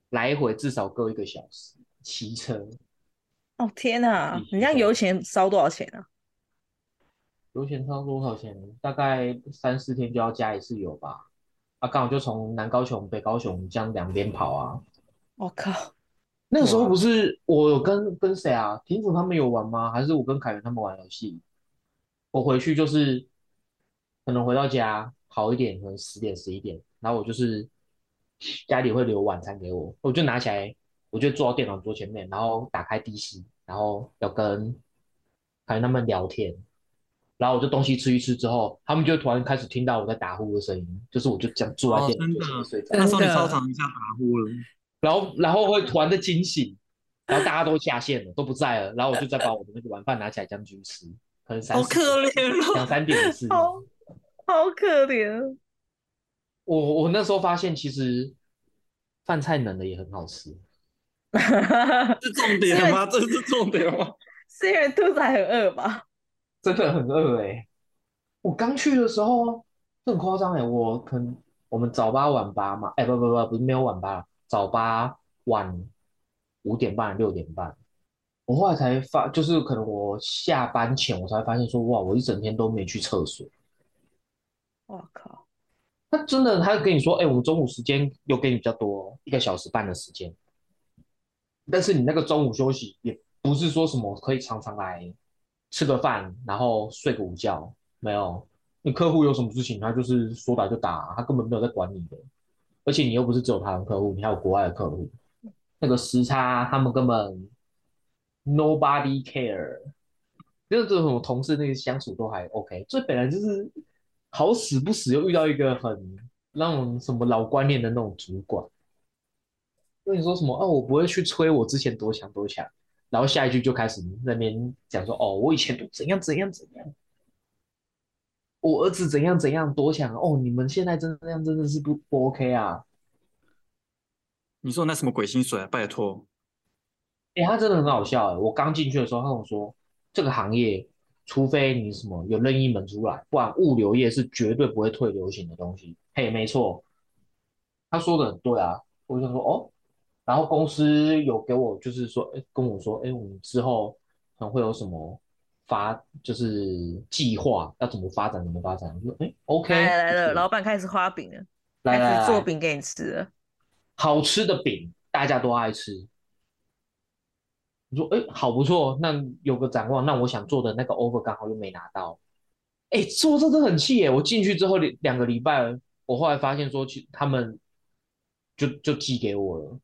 来回至少各一个小时，骑车。哦天哪必！须你这样油钱烧多少钱啊？油钱超多少钱？大概三四天就要加一次油吧。啊，刚好就从南高雄、北高雄这样两边跑啊。我靠！那个时候不是我有跟跟谁啊？婷楚他们有玩吗？还是我跟凯源他们玩游戏？我回去就是可能回到家好一点，可能十点十一点，然后我就是家里会留晚餐给我，我就拿起来，我就坐到电脑桌前面，然后打开 DC，然后要跟凯源他们聊天。然后我就东西吃一吃之后，他们就突然开始听到我在打呼的声音，就是我就这样坐在哦电脑桌真的前面睡着。真那时候你的超常一下打呼了。然后然后会突然的惊醒，然后大家都下线了，都不在了，然后我就再把我的那个晚饭拿起来这样继续吃，可能三好可怜两哦。三点的事。好好可怜。我我那时候发现，其实饭菜冷了也很好吃。是重点吗？这是重点吗？是因为肚子还很饿吧？真的很饿哎、我刚去的时候，这很夸张哎，我可能我们早八晚八嘛，哎、不不不不是没有晚八，早八晚五点半六点半。我后来才发，就是可能我下班前我才发现说，哇，我一整天都没去厕所。我靠！他真的，他跟你说，哎、我们中午时间有给你比较多，一个小时半的时间，但是你那个中午休息也不是说什么可以常常来吃个饭，然后睡个午觉，没有。你客户有什么事情，他就是说打就打，他根本没有在管你的。而且你又不是只有台湾客户，你还有国外的客户，那个时差他们根本 nobody care，就是这种同事那个相处都还 OK，这本来就是好死不死又遇到一个很那种什么老观念的那种主管，跟你说什么哦，我不会去催我之前多强多强，然后下一句就开始那边讲说哦，我以前都怎样怎样怎样。我儿子怎样怎样多强哦！你们现在真的这样真的是不不 OK 啊！你说那什么鬼薪水啊？拜托，哎、他真的很好笑哎！我刚进去的时候，他跟我说，这个行业除非你什么有任意门出来，不然物流业是绝对不会退流行的东西。嘿，没错，他说的很对啊。我就说哦，然后公司有给我就是说，哎，跟我说，哎，我们之后可能会有什么发，就是计划要怎么发展，怎么发展。我说，哎，OK，来来了，老板开始画饼了，开来来来始做饼给你吃了。好吃的饼大家都爱吃。你说，哎，好不错，那有个展望，那我想做的那个 offer 刚好又没拿到，哎，做这真的很气耶！我进去之后两两个礼拜，我后来发现说，其他们就就寄给我了，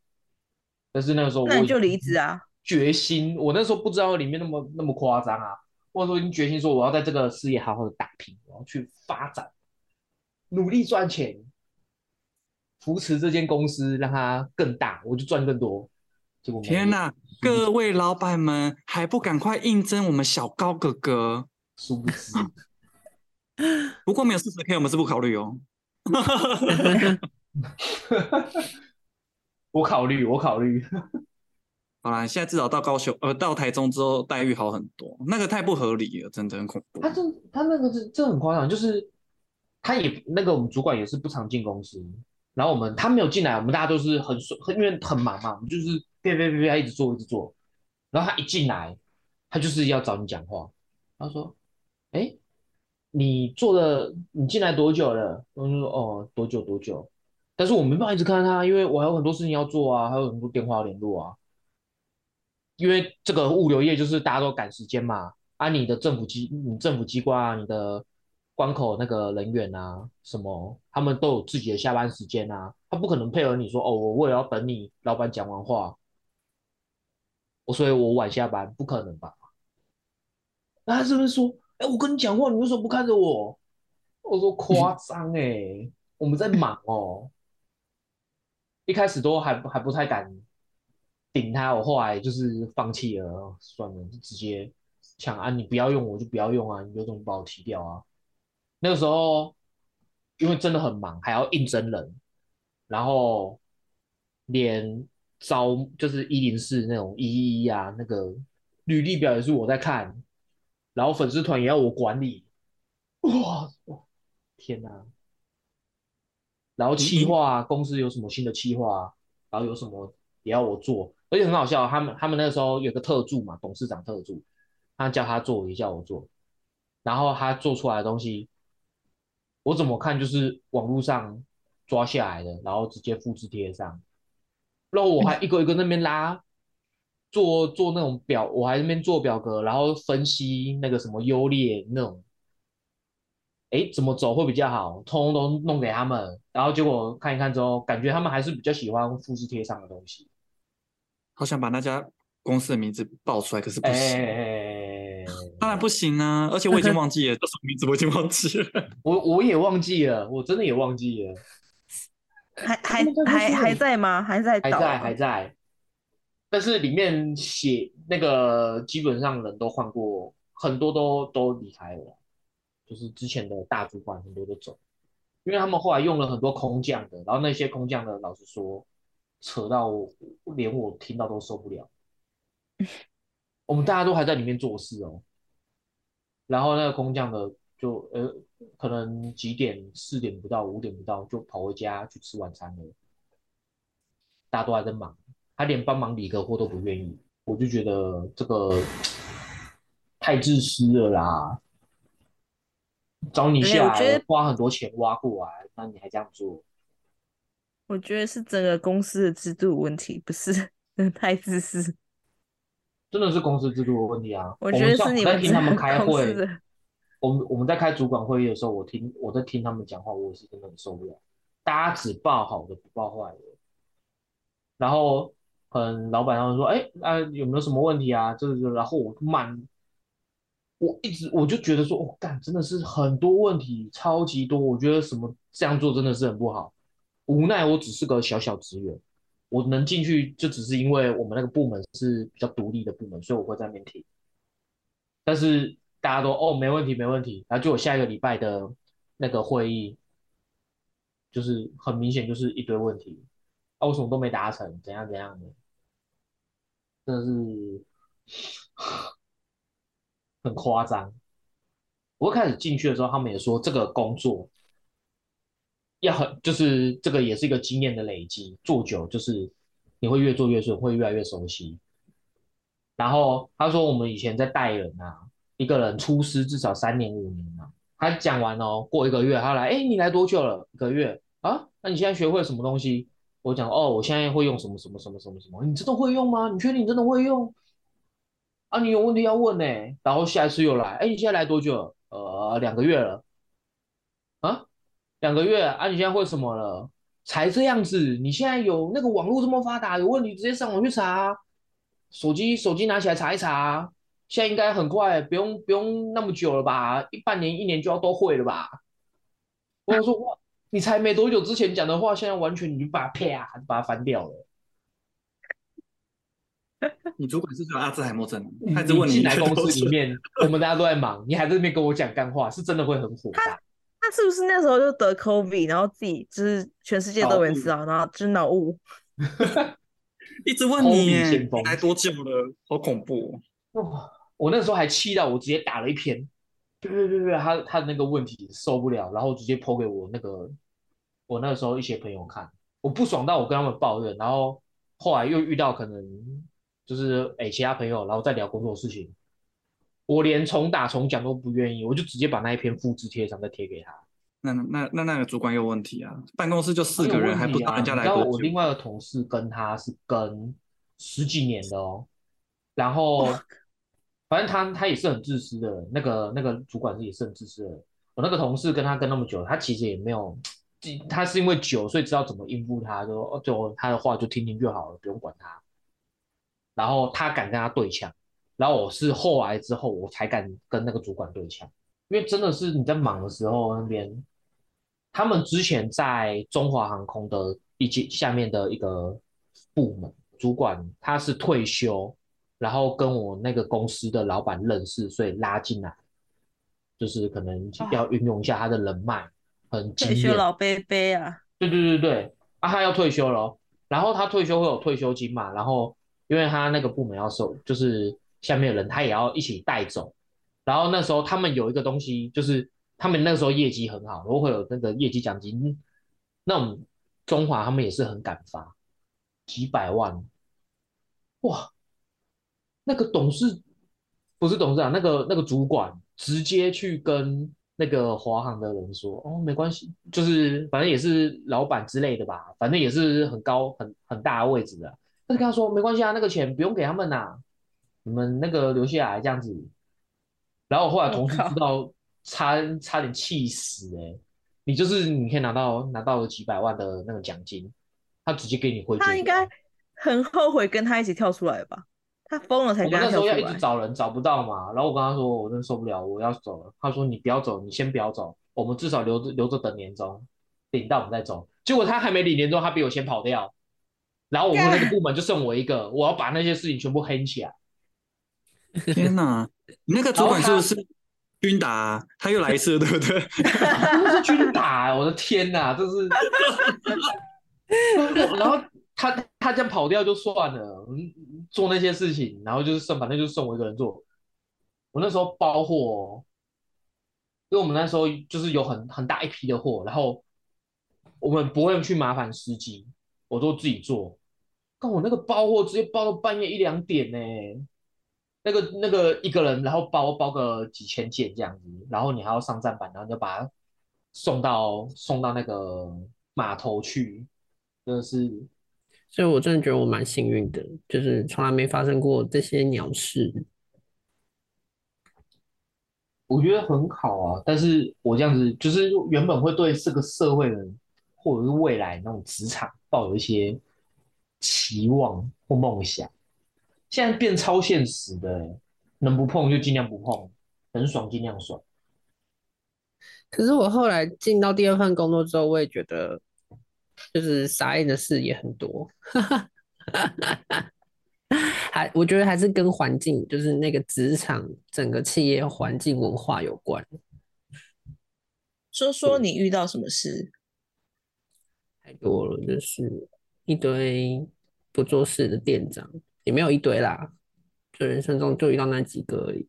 但是那个时候我那你就离职啊！决心，我那时候不知道里面那么那么夸张啊，我那时候已经决心说我要在这个事业好好的打拼，我要去发展，努力赚钱，扶持这间公司让它更大，我就赚更多。结果天哪！各位老板们还不赶快应征我们小高哥哥？殊不知，不过没有四十 K，我们是不考虑哦。我考虑，我考虑。好啦，现在至少到高雄，呃，到台中之后待遇好很多，那个太不合理了，真的很恐怖他。这他那个是这很夸张，就是他也那个我们主管也是不常进公司，然后我们他没有进来，我们大家都是很顺，很因为很忙嘛，我们就是啪啪啪啪一直做一直做，然后他一进来，他就是要找你讲话，他说：“哎，你做了你进来多久了？”我就说：“哦，多久多久。”但是我没办法一直看他，因为我还有很多事情要做啊，还有很多电话要联络啊。因为这个物流业就是大家都赶时间嘛，啊，你的政府机、你政府机关啊，你的关口那个人员啊，什么，他们都有自己的下班时间啊，他不可能配合你说，哦，我为了要等你老板讲完话，我所以我晚下班，不可能吧？那他是不是说，哎，我跟你讲话，你为什么不看着我？我说夸张哎，我们在忙哦，一开始都还还不太敢。顶他，我后来就是放弃了，算了，就直接抢啊！你不要用我就不要用啊，你有种把我踢掉啊！那个时候因为真的很忙，还要应征人，然后连招就是一零四那种一一一啊，那个履历表也是我在看，然后粉丝团也要我管理，哇，天哪！然后企划公司有什么新的企划，然后有什么也要我做。而且很好笑，他们他们那个时候有个特助嘛，董事长特助，他叫他做也叫我做，然后他做出来的东西，我怎么看就是网络上抓下来的，然后直接复制贴上，然后我还一个一个那边拉，做做那种表，我还那边做表格，然后分析那个什么优劣那种，哎，怎么走会比较好，通通都弄给他们，然后结果看一看之后，感觉他们还是比较喜欢复制贴上的东西。好想把那家公司的名字报出来，可是不行，哎，当然不行啊！而且我已经忘记了叫什么名字，我已经忘记了。我我也忘记了，我真的也忘记了，还还还还在吗？还在倒还在啊还在，但是里面写那个基本上人都换过，很多都都离开了，就是之前的大主管很多都走，因为他们后来用了很多空降的，然后那些空降的老实说，扯到连我听到都受不了。我们大家都还在里面做事哦，然后那个空降的就呃可能几点四点不到五点不到就跑回家去吃晚餐了，大家都还在忙，他连帮忙理个货都不愿意，我就觉得这个太自私了啦！找你下来花很多钱挖过来，那你还这样做？我觉得是整个公司的制度问题，不是 太自私。真的是公司制度的问题啊！我觉得是你们在听他们开会，我们我们在开主管会议的时候，我听我在听他们讲话，我也是真的很受不了。大大家只报好的不报坏的，然后嗯老板他们说，哎，啊有没有什么问题啊？就是，然后我满，我一直我就觉得说，哦，干真的是很多问题，超级多，我觉得什么这样做真的是很不好，无奈我只是个小小职员，我能进去就只是因为我们那个部门是比较独立的部门，所以我会在那边听，但是大家都哦没问题没问题，然后就我下一个礼拜的那个会议。就是很明显就是一堆问题，啊，我什么都没达成，怎样怎样的，真的是很夸张。我一开始进去的时候，他们也说这个工作要很，就是这个也是一个经验的累积，做久就是你会越做越顺，会越来越熟悉。然后他说我们以前在带人啊，一个人出师至少三年五年啊。他讲完哦，过一个月他来，哎，你来多久了？一个月。啊，那你现在学会什么东西？我讲哦，我现在会用什么什么什么什么什么？你真的会用吗？你确定你真的会用？啊，你有问题要问呢。然后下一次又来，哎，你现在来多久？呃，两个月了。啊，两个月啊？你现在会什么了？才这样子？你现在有那个网络这么发达，有问题直接上网去查，手机手机拿起来查一查。现在应该很快，不用不用那么久了吧？一半年一年就要都会了吧？我说哇。你才没多久之前讲的话，现在完全你就把它啪把它翻掉了。你主管是叫阿兹海默症？你进来公司里面，我们大家都在忙，你还在那边跟我讲干话，是真的会很火大。他是不是那时候就得 COVID，然后自己就是全世界都有人知道，然后就是脑雾，一直问你来多久了，好恐怖！哇，我那时候还气到我直接打了一篇，对对对对，他他的那个问题受不了，然后直接抛给我那个。我那时候一些朋友看我不爽到我跟他们抱怨，然后后来又遇到可能就是诶其他朋友，然后再聊工作的事情，我连重打重讲都不愿意，我就直接把那一篇复制贴上再贴给他。那那那那个主管有问题啊？办公室就四个人，还不打人家来。然后我另外一个同事跟他是跟十几年的哦，然后反正他他也是很自私的，那个那个主管是也是很自私的。我那个同事跟他跟那么久，他其实也没有。他是因为久，所以知道怎么应付他，就就他的话就听听就好了，不用管他。然后他敢跟他对枪，然后我是后来之后我才敢跟那个主管对枪，因为真的是你在忙的时候那边，他们之前在中华航空的一级下面的一个部门主管，他是退休，然后跟我那个公司的老板认识，所以拉进来，就是可能要运用一下他的人脉。很退休老贝贝啊，对对对对，啊他要退休了，然后他退休会有退休金嘛，然后因为他那个部门要收，就是下面的人他也要一起带走，然后那时候他们有一个东西，就是他们那时候业绩很好，然后会有那个业绩奖金，那种中华他们也是很敢发，几百万，哇，那个董事不是董事长，那个那个主管直接去跟。那个华航的人说：“哦，没关系，就是反正也是老板之类的吧，反正也是很高很很大的位置的。他就跟他说：没关系啊，那个钱不用给他们呐，你们那个留下来这样子。然后我后来同事知道，差差点气死哎！你就是你可以拿到拿到了几百万的那个奖金，他直接给你汇他应该很后悔跟他一起跳出来吧。”他疯了才。我那时候要一直找人，找不到嘛。然后我跟他说，我真的受不了，我要走了。他说你不要走，你先不要走，我们至少留着留着等年终，领到我们再走。结果他还没领年终，他比我先跑掉。然后我们那个部门就剩我一个，我要把那些事情全部黑起来。天哪，你那个主管是不是军打？他又来一次，对不对？是军打，我的天哪，这是。然后。他他这样跑掉就算了，做那些事情，然后就是剩，反正就剩我一个人做。我那时候包货，因为我们那时候就是有很很大一批的货，然后我们不会去麻烦司机，我都自己做。但我那个包货直接包到半夜一两点呢，那个那个一个人，然后包包个几千件这样子，然后你还要上站板，然后就把它送到送到那个码头去，真的是。所以，我真的觉得我蛮幸运的，就是从来没发生过这些鸟事。我觉得很好啊，但是我这样子，就是原本会对这个社会人或者是未来那种职场抱有一些期望或梦想。现在变超现实的欸，能不碰就尽量不碰，能爽尽量爽。可是我后来进到第二份工作之后，我也觉得就是傻眼的事也很多，还我觉得还是跟环境，就是那个职场整个企业环境文化有关。说说你遇到什么事？太多了，就是一堆不做事的店长，也没有一堆啦，就人生中就遇到那几个而已。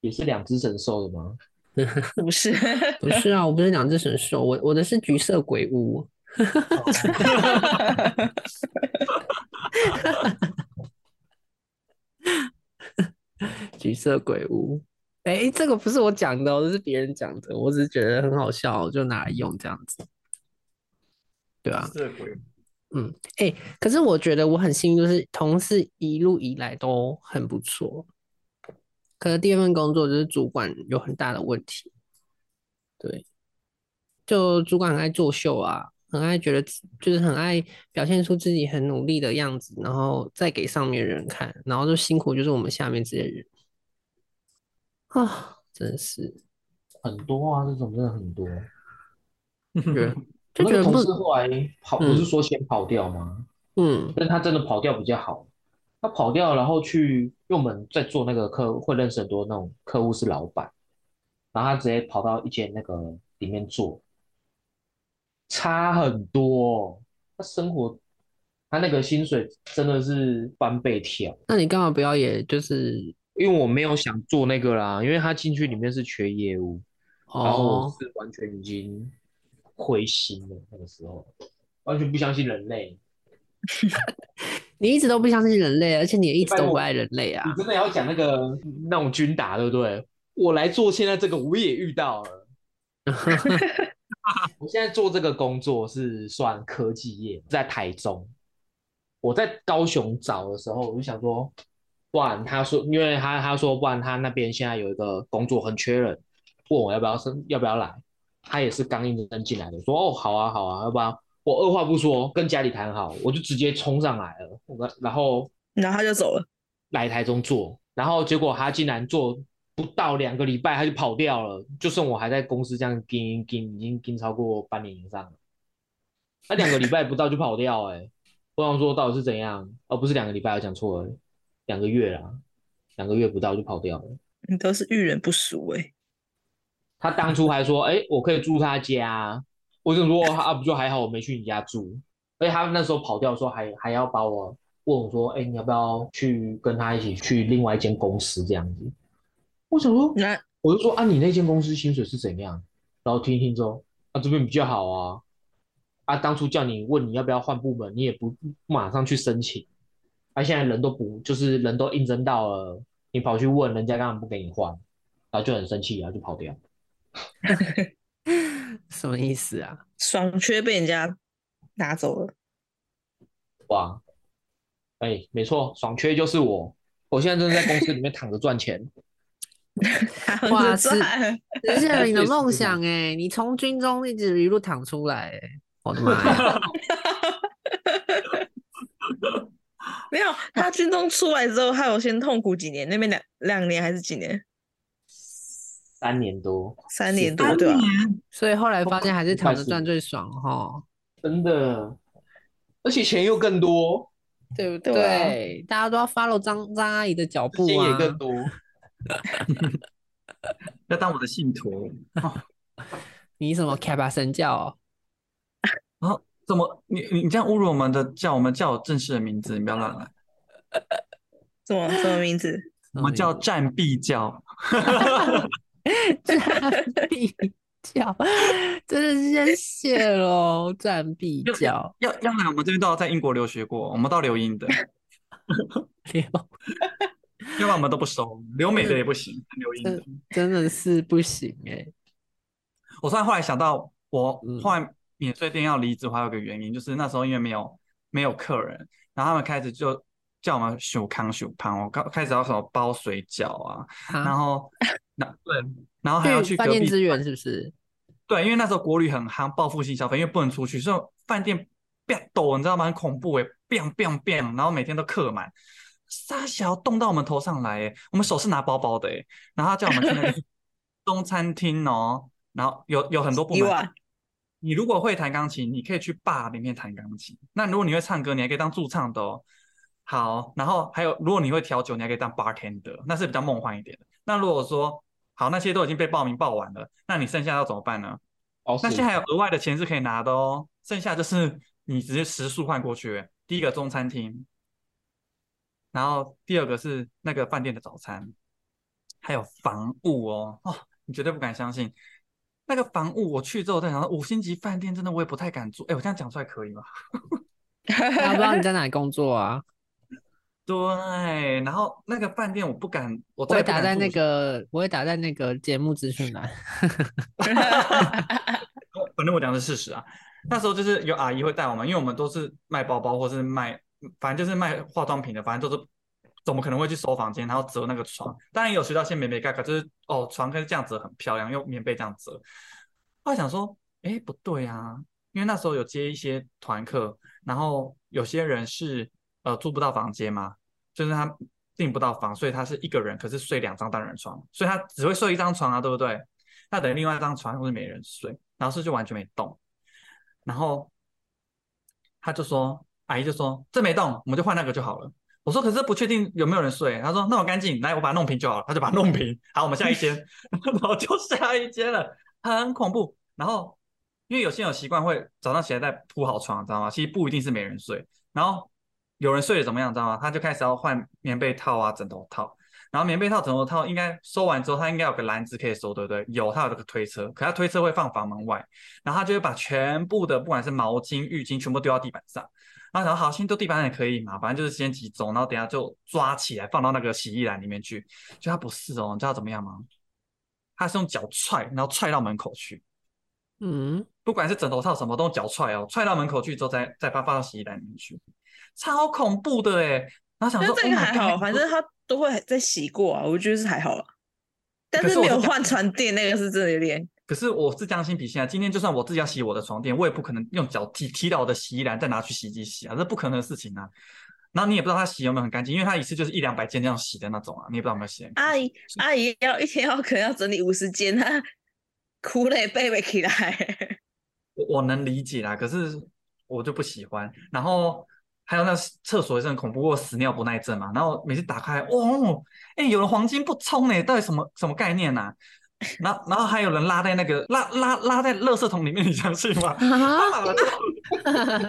也是两只神兽的吗？不是，不是啊，我不是两只神兽，我我的是橘色鬼屋。橘色鬼屋，哎，这个不是我讲的哦，这是别人讲的，我只是觉得很好笑，就拿来用这样子，对啊，嗯，哎，可是我觉得我很幸运，就是同事一路以来都很不错，可是第二份工作就是主管有很大的问题，对，就主管很爱作秀啊，很爱觉得就是很爱表现出自己很努力的样子，然后再给上面人看，然后就辛苦就是我们下面这些人。啊，真是。很多啊，这种真的很多。同事后来跑，不嗯是说先跑掉吗？嗯但他真的跑掉比较好。他跑掉，然后去，因为我们在做那个客，会认识很多那种客户是老板，然后他直接跑到一间那个里面做，差很多。他生活，他那个薪水真的是翻倍跳。那你干嘛不要也就是因为我没有想做那个啦，因为他进去里面是缺业务，然后是完全已经灰心了，那个时候完全不相信人类。你一直都不相信人类，而且你也一直都不爱人类啊你。真的要讲那个那种军打，对不对？我来做现在这个，我也遇到了。我现在做这个工作是算科技业，在台中。我在高雄找的时候，我就想说，不然他说，因为他他说，不然他那边现在有一个工作很缺人，问我要不要生，要不要来。他也是刚应征进来的，说哦好啊好啊，要不然我二话不说跟家里谈好，我就直接冲上来了。我然后然后他就走了。来台中做，然后结果他竟然做不到两个礼拜他就跑掉了，就剩我还在公司这样盯盯，已经盯超过半年以上了。他两个礼拜不到就跑掉、欸，哎，我想说到底是怎样？哦，不是两个礼拜，我讲错了，两个月啦，两个月不到就跑掉了。你都是遇人不淑哎、他当初还说，哎、我可以住他家，我就说啊，不就还好我没去你家住，而且他那时候跑掉的时候还还要把我问我说，哎、你要不要去跟他一起去另外一间公司这样子？我想说，那我就说啊，你那间公司薪水是怎样？然后听一听之后，啊这边比较好啊，啊当初叫你问你要不要换部门，你也不不马上去申请，啊现在人都不就是人都应征到了，你跑去问人家干嘛不给你换，然后就很生气，然后就跑掉。什么意思啊？爽缺被人家拿走了，哇，哎，没错，爽缺就是我，我现在正在公司里面躺着赚钱。躺着哇是赚。这是你的梦 想哎，你从军中一直一路躺出来哎，我的妈呀！没有，他军中出来之后，他有先痛苦几年，那边两两年还是几年？三年多，三年多，对吧？所以后来发现还是躺着赚最爽哈，真的，而且钱又更多，对不对啊对？大家都要 follow 张张阿姨的脚步钱也啊。更多。要当我的信徒。你什么开巴神教哦？然后怎么你你你这样侮辱我们的叫我们叫我正式的名字，你不要乱来。什么什么名字？我们叫战必教，战必教，真的是先谢喽！战必教，要要来我们这边都要在英国留学过，我们到留英的，留要不然我们都不收，留美的也不行，留英的真。的是不行哎。我突然后来想到，我嗯后来免税店要离职，还有个原因，就是那时候因为没有没有客人，然后他们开始就叫我们修康修胖，我刚开始要什么包水饺啊，然啊，后那对，然后还要去饭隔壁店资源是不是？对，因为那时候国旅很夯，报复性消费，因为不能出去，所以饭店变抖，你知道吗？很恐怖哎，biang biang biang，然后每天都客满，沙小冻到我们头上来哎，我们手是拿包包的哎，然后他叫我们去那个 中餐厅哦，然后有有很多部门。你如果会弹钢琴，你可以去 bar 里面弹钢琴。那如果你会唱歌，你还可以当驻唱的哦。好，然后还有，如果你会调酒，你还可以当 bartender，那是比较梦幻一点的。那如果说好，那些都已经被报名报完了，那你剩下要怎么办呢？哦，那现在还有额外的钱是可以拿的哦，剩下就是你直接时速换过去。第一个中餐厅，然后第二个是那个饭店的早餐，还有房屋哦，哦，你绝对不敢相信，那个房屋我去之后在想，五星级饭店真的我也不太敢住。哎，我这样讲出来可以吗？我不知道你在哪里工作啊？对，然后那个饭店我不敢，我我会再打在那住个，我会打在那个节目资讯栏。反正我讲的是事实啊。那时候就是有阿姨会带我们，因为我们都是卖包包或是卖，反正就是卖化妆品的，反正都是怎么可能会去收房间，然后折那个床。当然也有学到一些棉被盖，可就是哦，床可以这样折很漂亮，用棉被这样折。后来想说，哎，不对啊，因为那时候有接一些团客，然后有些人是呃租不到房间嘛，就是他订不到房，所以他是一个人，可是睡两张单人床，所以他只会睡一张床啊，对不对？那等于另外一张床会是没人睡，然后是就完全没动。然后他就说，阿姨就说这没动，我们就换那个就好了。我说可是不确定有没有人睡。他说那我赶紧来，我把它弄平就好了。他就把它弄平。好，我们下一间，然后就下一间了，很恐怖。然后因为有些人有习惯会早上起来再铺好床，知道吗？其实不一定是没人睡。然后有人睡得怎么样，知道吗？他就开始要换棉被套啊、枕头套。然后棉被套、枕头套应该收完之后，他应该有个篮子可以收，对不对？有，他有这个推车，可他推车会放房门外，然后他就会把全部的不管是毛巾、浴巾全部丢到地板上。然后好，先丢地板上也可以嘛，反正就是先集中，然后等下就抓起来放到那个洗衣篮里面去。就他不是哦，你知道怎么样吗？他是用脚踹，然后踹到门口去，嗯，不管是枕头套什么都用脚踹哦，踹到门口去之后再再把它放到洗衣篮里面去，超恐怖的哎。然后想说，这个 Oh 还好反正他都会再洗过啊，我觉得是还好啦。但是没有换床垫那个是真的有点，可是我是将心比心啊，今天就算我自己要洗我的床垫，我也不可能用脚踢踢到我的洗衣篮，再拿去洗衣机洗啊，这不可能的事情啊。然后你也不知道他洗有没有很干净，因为他一次就是一两百件这样洗的那种啊，你也不知道有没有洗。阿姨阿姨要一天要可能要整理五十件，她哭累背不起来。我我能理解啦，可是我就不喜欢。然后还有那厕所也是很恐怖，我屎尿不耐症嘛，然后每次打开，哦，哎，有人黄金不冲哎，到底什么什么概念呐、啊？然后然后还有人拉在那个拉拉拉在垃圾桶里面，你相信吗？啊，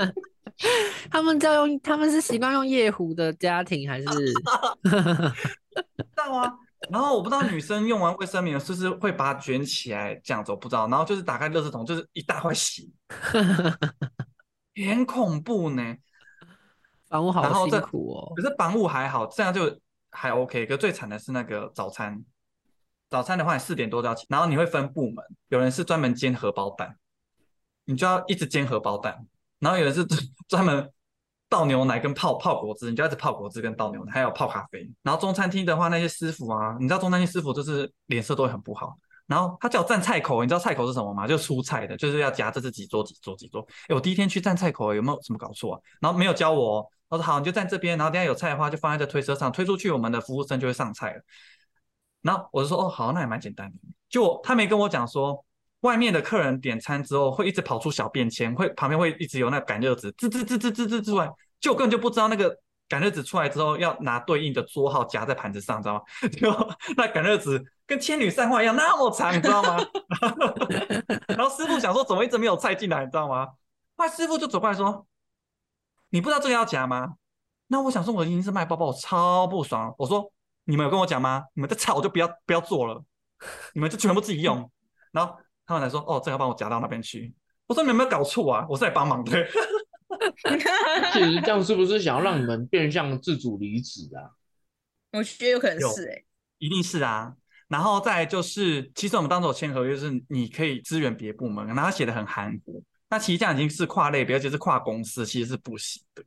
他们叫用，他们是习惯用夜壶的家庭还是？知道啊。然后我不知道女生用完卫生棉是不是会把它卷起来这样子，我不知道。然后就是打开垃圾桶，就是一大块血，很恐怖呢。房屋好辛苦哦可。是房屋还好，这样就还 OK。可最惨的是那个早餐，早餐的话你四点多就要起，然后你会分部门，有人是专门煎荷包蛋，你就要一直煎荷包蛋，然后有人是 专门倒牛奶跟泡泡果汁，你就要一直泡果汁跟倒牛奶，还有泡咖啡。然后中餐厅的话，那些师傅啊，你知道中餐厅师傅就是脸色都会很不好。然后他叫我站菜口，你知道菜口是什么吗？就是出菜的，就是要夹这几桌几桌几桌。哎，我第一天去站菜口，有没有什么搞错啊？然后没有教我、哦，他说好，你就站这边，然后等下有菜的话就放在这推车上，推出去我们的服务生就会上菜了。然后我就说哦好，那也蛮简单的。就他没跟我讲说，外面的客人点餐之后会一直跑出小便签，会旁边会一直有那个赶热纸，滋滋滋滋滋滋之外，就我根本就不知道那个赶热纸出来之后要拿对应的桌号夹在盘子上，知道吗？就那赶热纸跟千女散花一样那么长，你知道吗？然后师傅想说怎么一直没有菜进来，你知道吗？后来师傅就走过来说：“你不知道这个要夹吗？”那我想说，我已经是卖包包，我超不爽。我说：“你们有跟我讲吗？你们在吵，我就不要不要做了，你们就全部自己用。”然后他们来说：“哦，这个要帮我夹到那边去。”我说：“你们有没有搞错啊？我是来帮忙的。其实这样是不是想要让你们变相自主离职啊？我觉得有可能是哎、一定是啊。然后再就是，其实我们当时有签合约，是你可以支援别部门，然后他写的很含糊。那其实这样已经是跨类别，而且是跨公司，其实是不行的。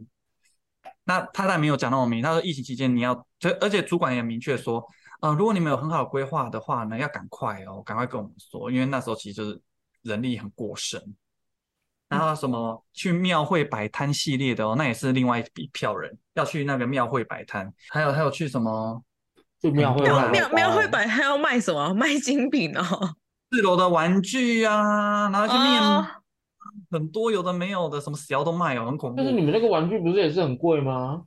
那他当然没有讲那么明，他说疫情期间你要，就而且主管也明确说，呃，如果你们有很好的规划的话呢，要赶快哦，赶快跟我们说，因为那时候其实就是人力很过剩。然后什么去庙会摆摊系列的哦，那也是另外一笔票人要去那个庙会摆摊，还有还有去什么就庙会庙卖庙庙会摆摊要卖什么？卖精品哦。四楼的玩具啊，然后去面、哦很多有的没有的，什么死妖都卖哦，很恐怖但。是你们那个玩具不是也是很贵吗？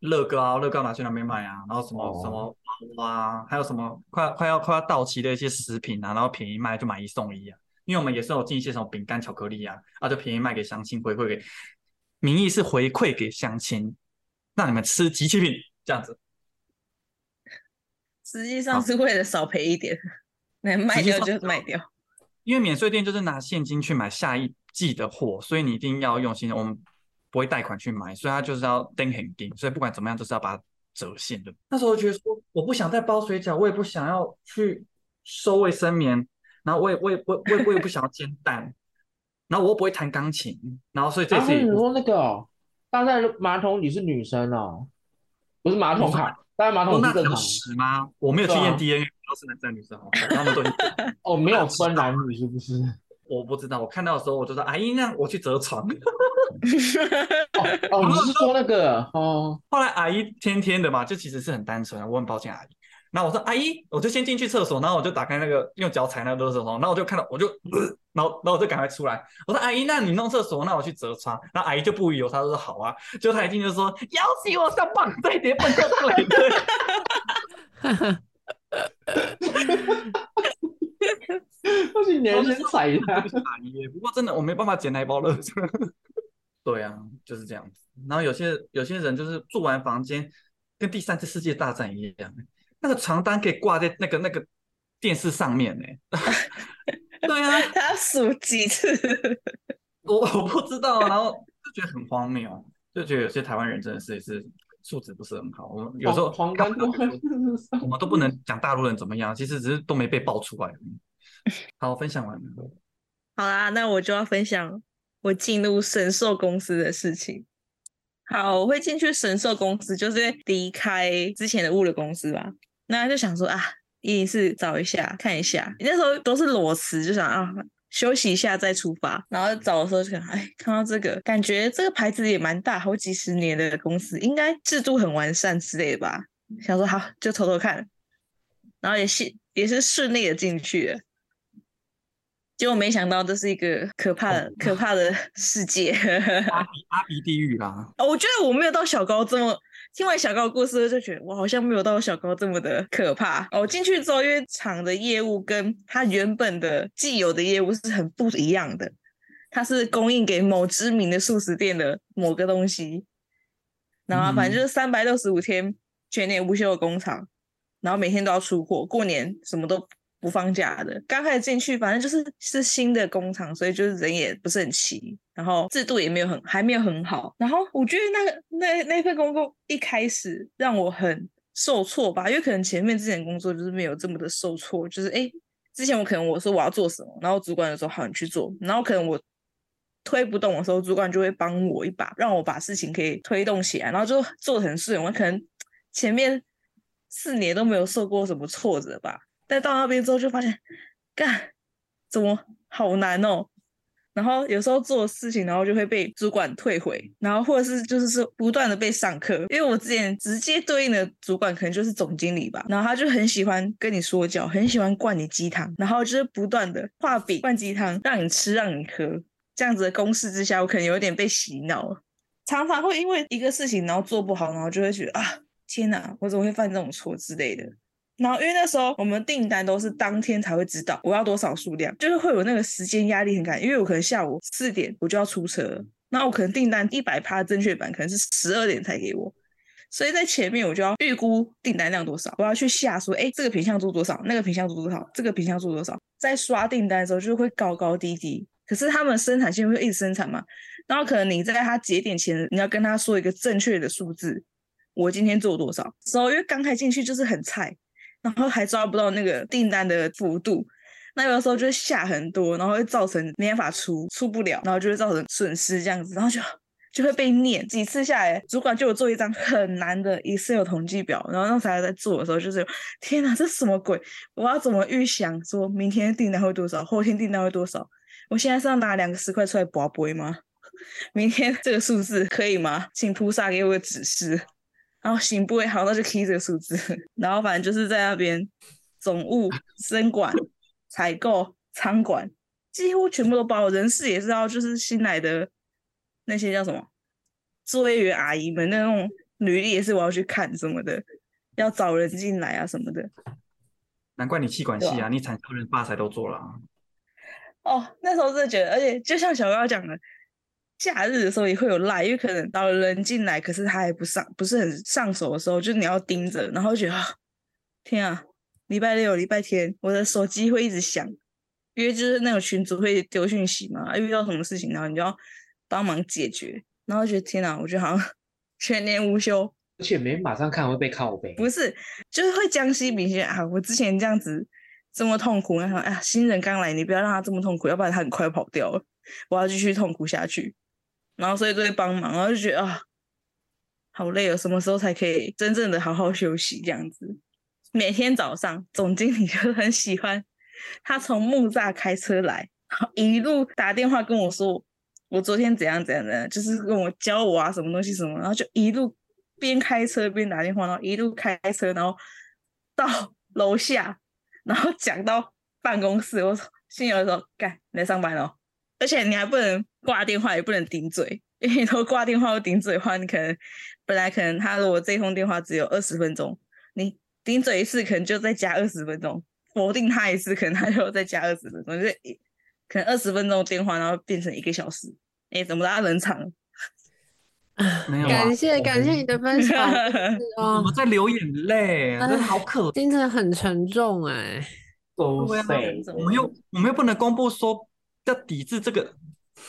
乐高啊，乐高拿去那边卖啊，然后什么、哦什么娃娃啊，还有什么快快要快要到期的一些食品啊，然后便宜卖就买一送一啊。因为我们也是有进一些什么饼干、巧克力啊，啊就便宜卖给乡亲，回馈给名义是回馈给乡亲，让你们吃集齐品这样子。实际上是为了少赔一点，能卖掉就卖掉。因为免税店就是拿现金去买下一季的货，所以你一定要用心。我们不会贷款去买，所以它就是要盯很盯，所以不管怎么样，就是要把它折现的。那时候觉得说，我不想再包水饺，我也不想要去收卫生棉，然后我也我也我我也我也不想要煎蛋，然后我又不会弹钢琴，然后所以这次你说那个哦搭在马桶里是女生哦，不是马桶卡，搭在马桶是正常的屎吗？我没有去验 DNA，不知道是男生女生哦，他们都哦，没有分男女是不是？我不知道，我看到的时候我就说，阿姨，那我去折床。哦哦，你是说那个哦？后来阿姨天天的嘛，就其实是很单纯，我很抱歉阿姨。然后我说阿姨，我就先进去厕所，然后我就打开那个用脚踩那个垃圾桶，然后我就看到我就，呃然后然后我就赶快出来。我说阿姨，那你弄厕所，那我去折床。然后阿姨就不疑有他，就说好啊。就他一进就说要死我上棒，这叠笨蛋来的。而且你还先踩他，就是阿姨耶，不过真的我没办法捡那一包垃圾。对啊，就是这样子。然后有些有些人就是住完房间，跟第三次世界大战一样，那个床单可以挂在那个那个电视上面呢。对啊，他数几次？我我不知道，然后就觉得很荒谬，就觉得有些台湾人真的是也是素质不是很好。我们有时候床单都我们都不能讲大陆人怎么样，其实只是都没被爆出来。好，分享完了。好啦，那我就要分享我进入神兽公司的事情。好，我会进去神兽公司，就是因为离开之前的物流公司吧。那就想说啊，一定是找一下看一下。那时候都是裸辞，就想啊休息一下再出发。然后找的时候就想，哎，看到这个，感觉这个牌子也蛮大，好几十年的公司，应该制度很完善之类的吧。想说好，就偷偷看，然后也是也是顺利的进去了。结果没想到这是一个可怕的、可怕的世界。阿比阿比地狱啦，哦我觉得我没有到小高这么，听完小高的故事就觉得我好像没有到小高这么的可怕。哦，我进去之后，因为厂的业务跟他原本的既有的业务是很不一样的，它是供应给某知名的素食店的某个东西，然后反正就是三百六十五天全年无休的工厂，然后每天都要出货，过年什么都不放假的。刚开始进去，反正就是是新的工厂，所以就是人也不是很齐，然后制度也没有很还没有很好。然后我觉得那个那那份工作一开始让我很受挫吧，因为可能前面之前工作就是没有这么的受挫，就是哎之前我可能我说我要做什么，然后主管就说好你去做，然后可能我推不动的时候，主管就会帮我一把，让我把事情可以推动起来，然后就做得很顺。我可能前面四年都没有受过什么挫折吧，但到那边之后就发现，干怎么好难哦。然后有时候做事情，然后就会被主管退回，然后或者是就是说不断的被上课，因为我之前直接对应的主管可能就是总经理吧，然后他就很喜欢跟你说教，很喜欢灌你鸡汤，然后就是不断的画饼灌鸡汤，让你吃让你喝，这样子的公式之下，我可能有点被洗脑了，常常会因为一个事情然后做不好，然后就会觉得啊天哪，我怎么会犯这种错之类的。然后因为那时候我们订单都是当天才会知道我要多少数量，就是会有那个时间压力很感，因为我可能下午四点我就要出车，那我可能订单一百趴正确版可能是十二点才给我，所以在前面我就要预估订单量多少，我要去下说，哎，这个品相做多少，那个品相做多少，这个品相做多少，在刷订单的时候就会高高低低。可是他们生产线会一直生产嘛，然后可能你在他节点前，你要跟他说一个正确的数字，我今天做多少。时候因为刚开进去就是很菜。然后还抓不到那个订单的幅度，那有的时候就会下很多，然后会造成没办法出，出不了，然后就会造成损失这样子，然后就就会被念几次下来，主管就有做一张很难的 Excel 统计表，然后那时候在做的时候，就是天哪，这什么鬼？我要怎么预想说明天订单会多少，后天订单会多少？我现在是要拿两个十块出来拔杯吗？明天这个数字可以吗？请菩萨给我个指示。然后行不会好，那就 key 这个数字。然后反正就是在那边总务、生管、采购、仓管，几乎全部都包。人事也是要，就是新来的那些叫什么作业员阿姨们那种履历也是我要去看什么的，要找人进来啊什么的。难怪你气管系对啊，你产销人发财都做了啊。哦，那时候真的觉得，而且就像小高讲的，假日的时候也会有赖，因为可能到了人进来，可是他还不上，不是很上手的时候，就是你要盯着，然后觉得啊，天啊，礼拜六、礼拜天，我的手机会一直响，因为就是那种群主会丢讯息嘛，啊遇到什么事情，然后你就要帮忙解决，然后觉得天啊，我觉得好像 全年无休，而且没马上看会被靠背。不是，就是会将心比心啊！我之前这样子这么痛苦，然后哎呀，新人刚来，你不要让他这么痛苦，要不然他很快跑掉了。我要继续痛苦下去，然后所以都会帮忙，然后就觉得啊，好累哦，什么时候才可以真正的好好休息？这样子，每天早上总经理就很喜欢他从木栅开车来，一路打电话跟我说。我昨天怎样怎样怎样，就是跟我教我啊，什么东西什么，然后就一路边开车边打电话，然后一路开车，然后到楼下，然后讲到办公室，我心里有说干来上班了，而且你还不能挂电话，也不能顶嘴，因为你都挂电话或顶嘴的话，你可能本来可能他如果这通电话只有二十分钟，你顶嘴一次可能就再加二十分钟，否定他一次可能他就再加二十分钟，就一可能二十分钟电话，然后变成一个小时，哎，怎么大家冷场？没有啊感，谢感谢你的分享，是我在流眼泪，真的好可心真的很沉重哎。我们又我们又不能公布说要抵制这个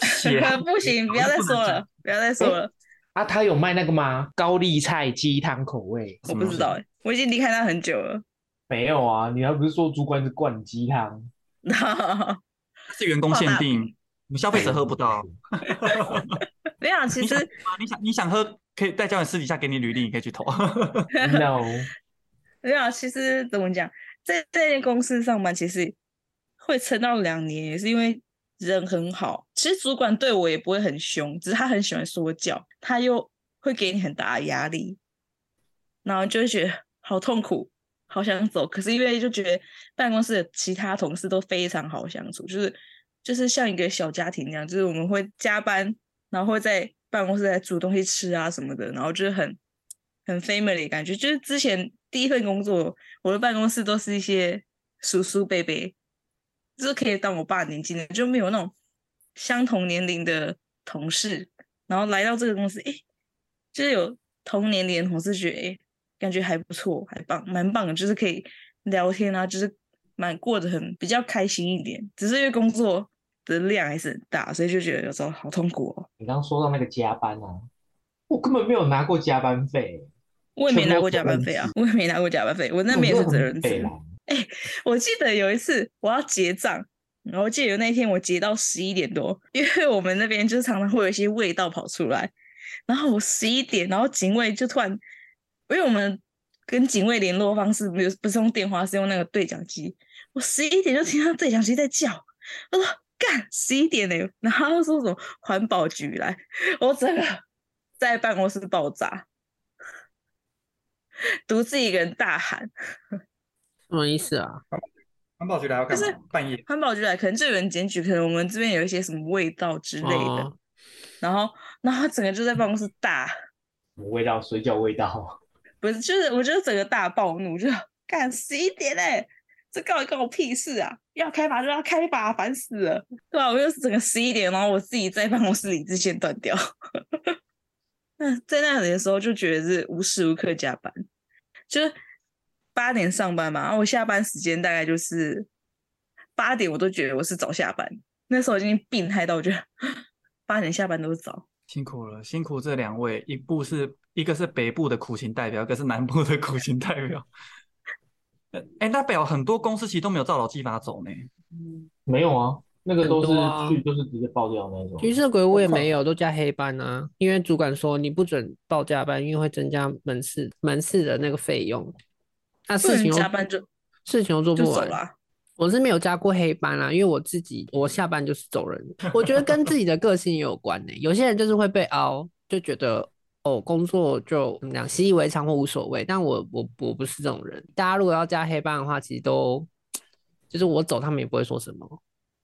血 不行，不要再说了，不要再说了，啊，他有卖那个吗？高丽菜鸡汤口味？我不知道哎，我已经离开他很久了。没有啊，你还不是说主管是灌鸡汤？是员工限定，我们消费者喝不到。没有啊，其实你想你想喝，可以再叫你私底下给你履历，你可以去投。no，没有啊，其实怎么讲，在这间公司上班，其实会撑到两年，也是因为人很好。其实主管对我也不会很凶，只是他很喜欢说教，他又会给你很大的压力，然后就会觉得好痛苦，好想走。可是因为就觉得办公室的其他同事都非常好相处，就是就是像一个小家庭那样，就是我们会加班，然后会在办公室来煮东西吃啊什么的，然后就是很很 family 的感觉。就是之前第一份工作，我的办公室都是一些叔叔伯伯，就是可以当我爸年纪的，就没有那种相同年龄的同事。然后来到这个公司，诶，就是有同年龄的同事，觉得诶，感觉还不错，还棒，蛮棒的，就是可以聊天啊，就是蛮过得很比较开心一点。只是因为工作的量还是很大，所以就觉得有时候好痛苦哦。你刚刚说到那个加班啊，我根本没有拿过加班费，我也没拿过加班费啊，我也没拿过加班费，我那我边也是就责任制。很北啦。我记得有一次我要结账，然后我记得那天我结到十一点多，因为我们那边就是常常会有一些味道跑出来，然后我十一点，然后警卫就突然，因为我们跟警卫联络方式不是不是用电话，是用那个对讲机，我十一点就听到对讲机在叫，我说干十一点呢、然后他说什么环保局来，我整个在办公室爆炸，独自一个人大喊。什么意思啊？环保局来要干就是嘛？半夜环保局来，可能就有人检举，可能我们这边有一些什么味道之类的，哦然后，然后整个就在办公室大，什么味道？水饺味道。不是，就是我觉得整个大暴怒，就干十一点嘞、这到底关我屁事啊！要开罚就要开罚，烦死了，对吧、我又是整个十一点，然后我自己在办公室理智线断掉。那在那里的时候就觉得是无时无刻加班，就是八点上班嘛，然后我下班时间大概就是八点，我都觉得我是早下班。那时候已经病态到我觉得八点下班都是早。辛苦了，辛苦这两位，一部是一个是北部的苦情代表，一个是南部的苦情代表。呃哎，那表很多公司其实都没有照劳基法走呢。没有啊，那个都是去就是直接爆掉那种。橘色鬼我也没有，都加黑班啊，因为主管说你不准报加班，因为会增加门市门市的那个费用。那事情又加班就事情又做不完。我是没有加过黑班啦，因为我自己我下班就是走人。我觉得跟自己的个性也有关呢、有些人就是会被熬，就觉得哦工作就怎么讲习以为常或无所谓，但我我我不是这种人。大家如果要加黑班的话，其实都就是我走，他们也不会说什么，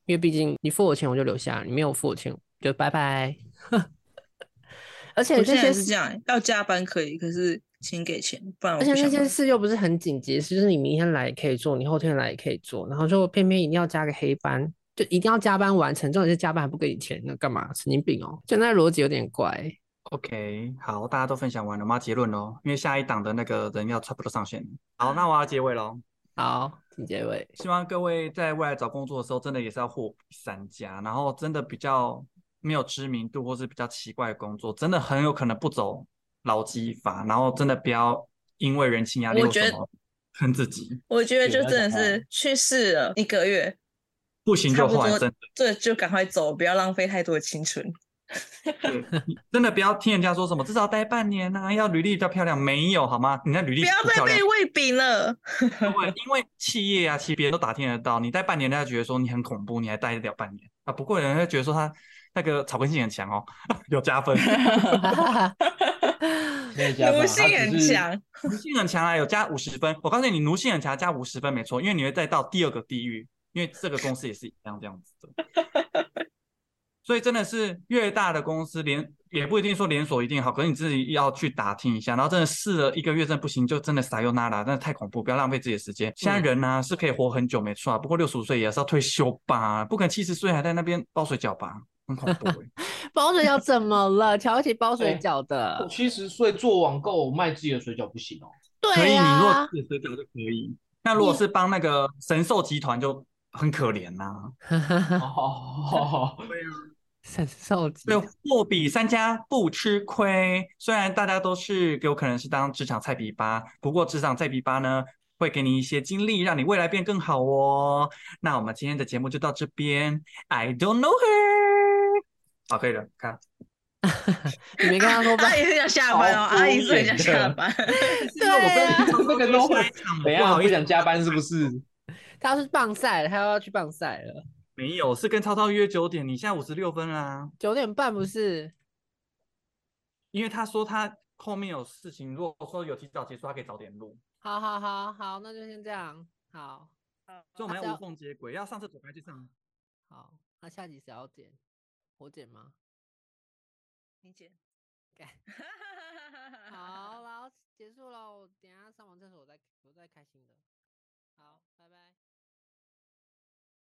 因为毕竟你付我钱我就留下，你没有付我钱就拜拜。而且我现这些事在是这样，要加班可以，可是请给钱，不然我而且那些不想来事又不是很紧急的事，就是你明天来也可以做，你后天来也可以做，然后就偏偏一定要加个黑班，就一定要加班完成，重点是加班还不给你钱，那干嘛？神经病哦！就那逻辑有点怪。OK，好，大家都分享完了，我们要结论喽，因为下一档的那个人要差不多上线。好，那我要结尾喽。好，请结尾。希望各位在未来找工作的时候，真的也是要货比三家，然后真的比较没有知名度或是比较奇怪的工作，真的很有可能不走劳基法，然后真的不要因为人情压力我觉得或什么坑自己，我觉得就真的是去世了一个月，不行就换，真的。这就赶快走，不要浪费太多的青春。真的不要听人家说什么至少待半年呐、要履历比较漂亮，没有好吗？你那履历不要再被，喂饼了。因为 因为企业啊，其实别人都打听得到，你待半年，大家觉得说你很恐怖，你还待得了半年啊？不过人家觉得说他那个草根性很强哦，有加分，奴性很，强，奴性很强啊，有加五十分。我告诉你，奴性很强加五十分没错，因为你会再到第二个地狱，因为这个公司也是一样这样子的。所以真的是越大的公司连也不一定说连锁一定好，可是你自己要去打听一下，然后真的试了一个月真的不行，就真的撒又那拉，真的太恐怖，不要浪费自己的时间。现在人呢、是可以活很久没错啊，不过六十五岁也是要退休吧，不可能七十岁还在那边包水饺吧，很恐怖、欸。包水饺怎么了？瞧不起包水哎饺的？七十岁做网购卖自己的水饺不行哦。可以，对你如呀果，自己水饺就可以。那如果是帮那个神兽集团就很可怜呐 哦，神兽集对，货比三家不吃亏。虽然大家都是有可能是当职场菜比吧，不过职场菜比吧呢，会给你一些经历，让你未来变更好哦。那我们今天的节目就到这边。I don't know her。好，可以了，看。你没跟他说吧阿？姨是想下班哦，阿姨是很想敷衍的下班。对啊，那个都会下一场怎样？不好意思想加班是不是？他要去棒赛了，他要去棒赛了，没有，是跟超超约九点，你现在五十六分啦。九点半不是？因为他说他后面有事情，如果说有提早结束，他可以早点录。好好好好，那就先这样。好，所以我们要无缝接轨，要上厕所赶快去上。好，那下集谁要剪？我剪吗？你剪干好，然后结束了，我等一下上完厕所我再我再开心的。好，拜拜。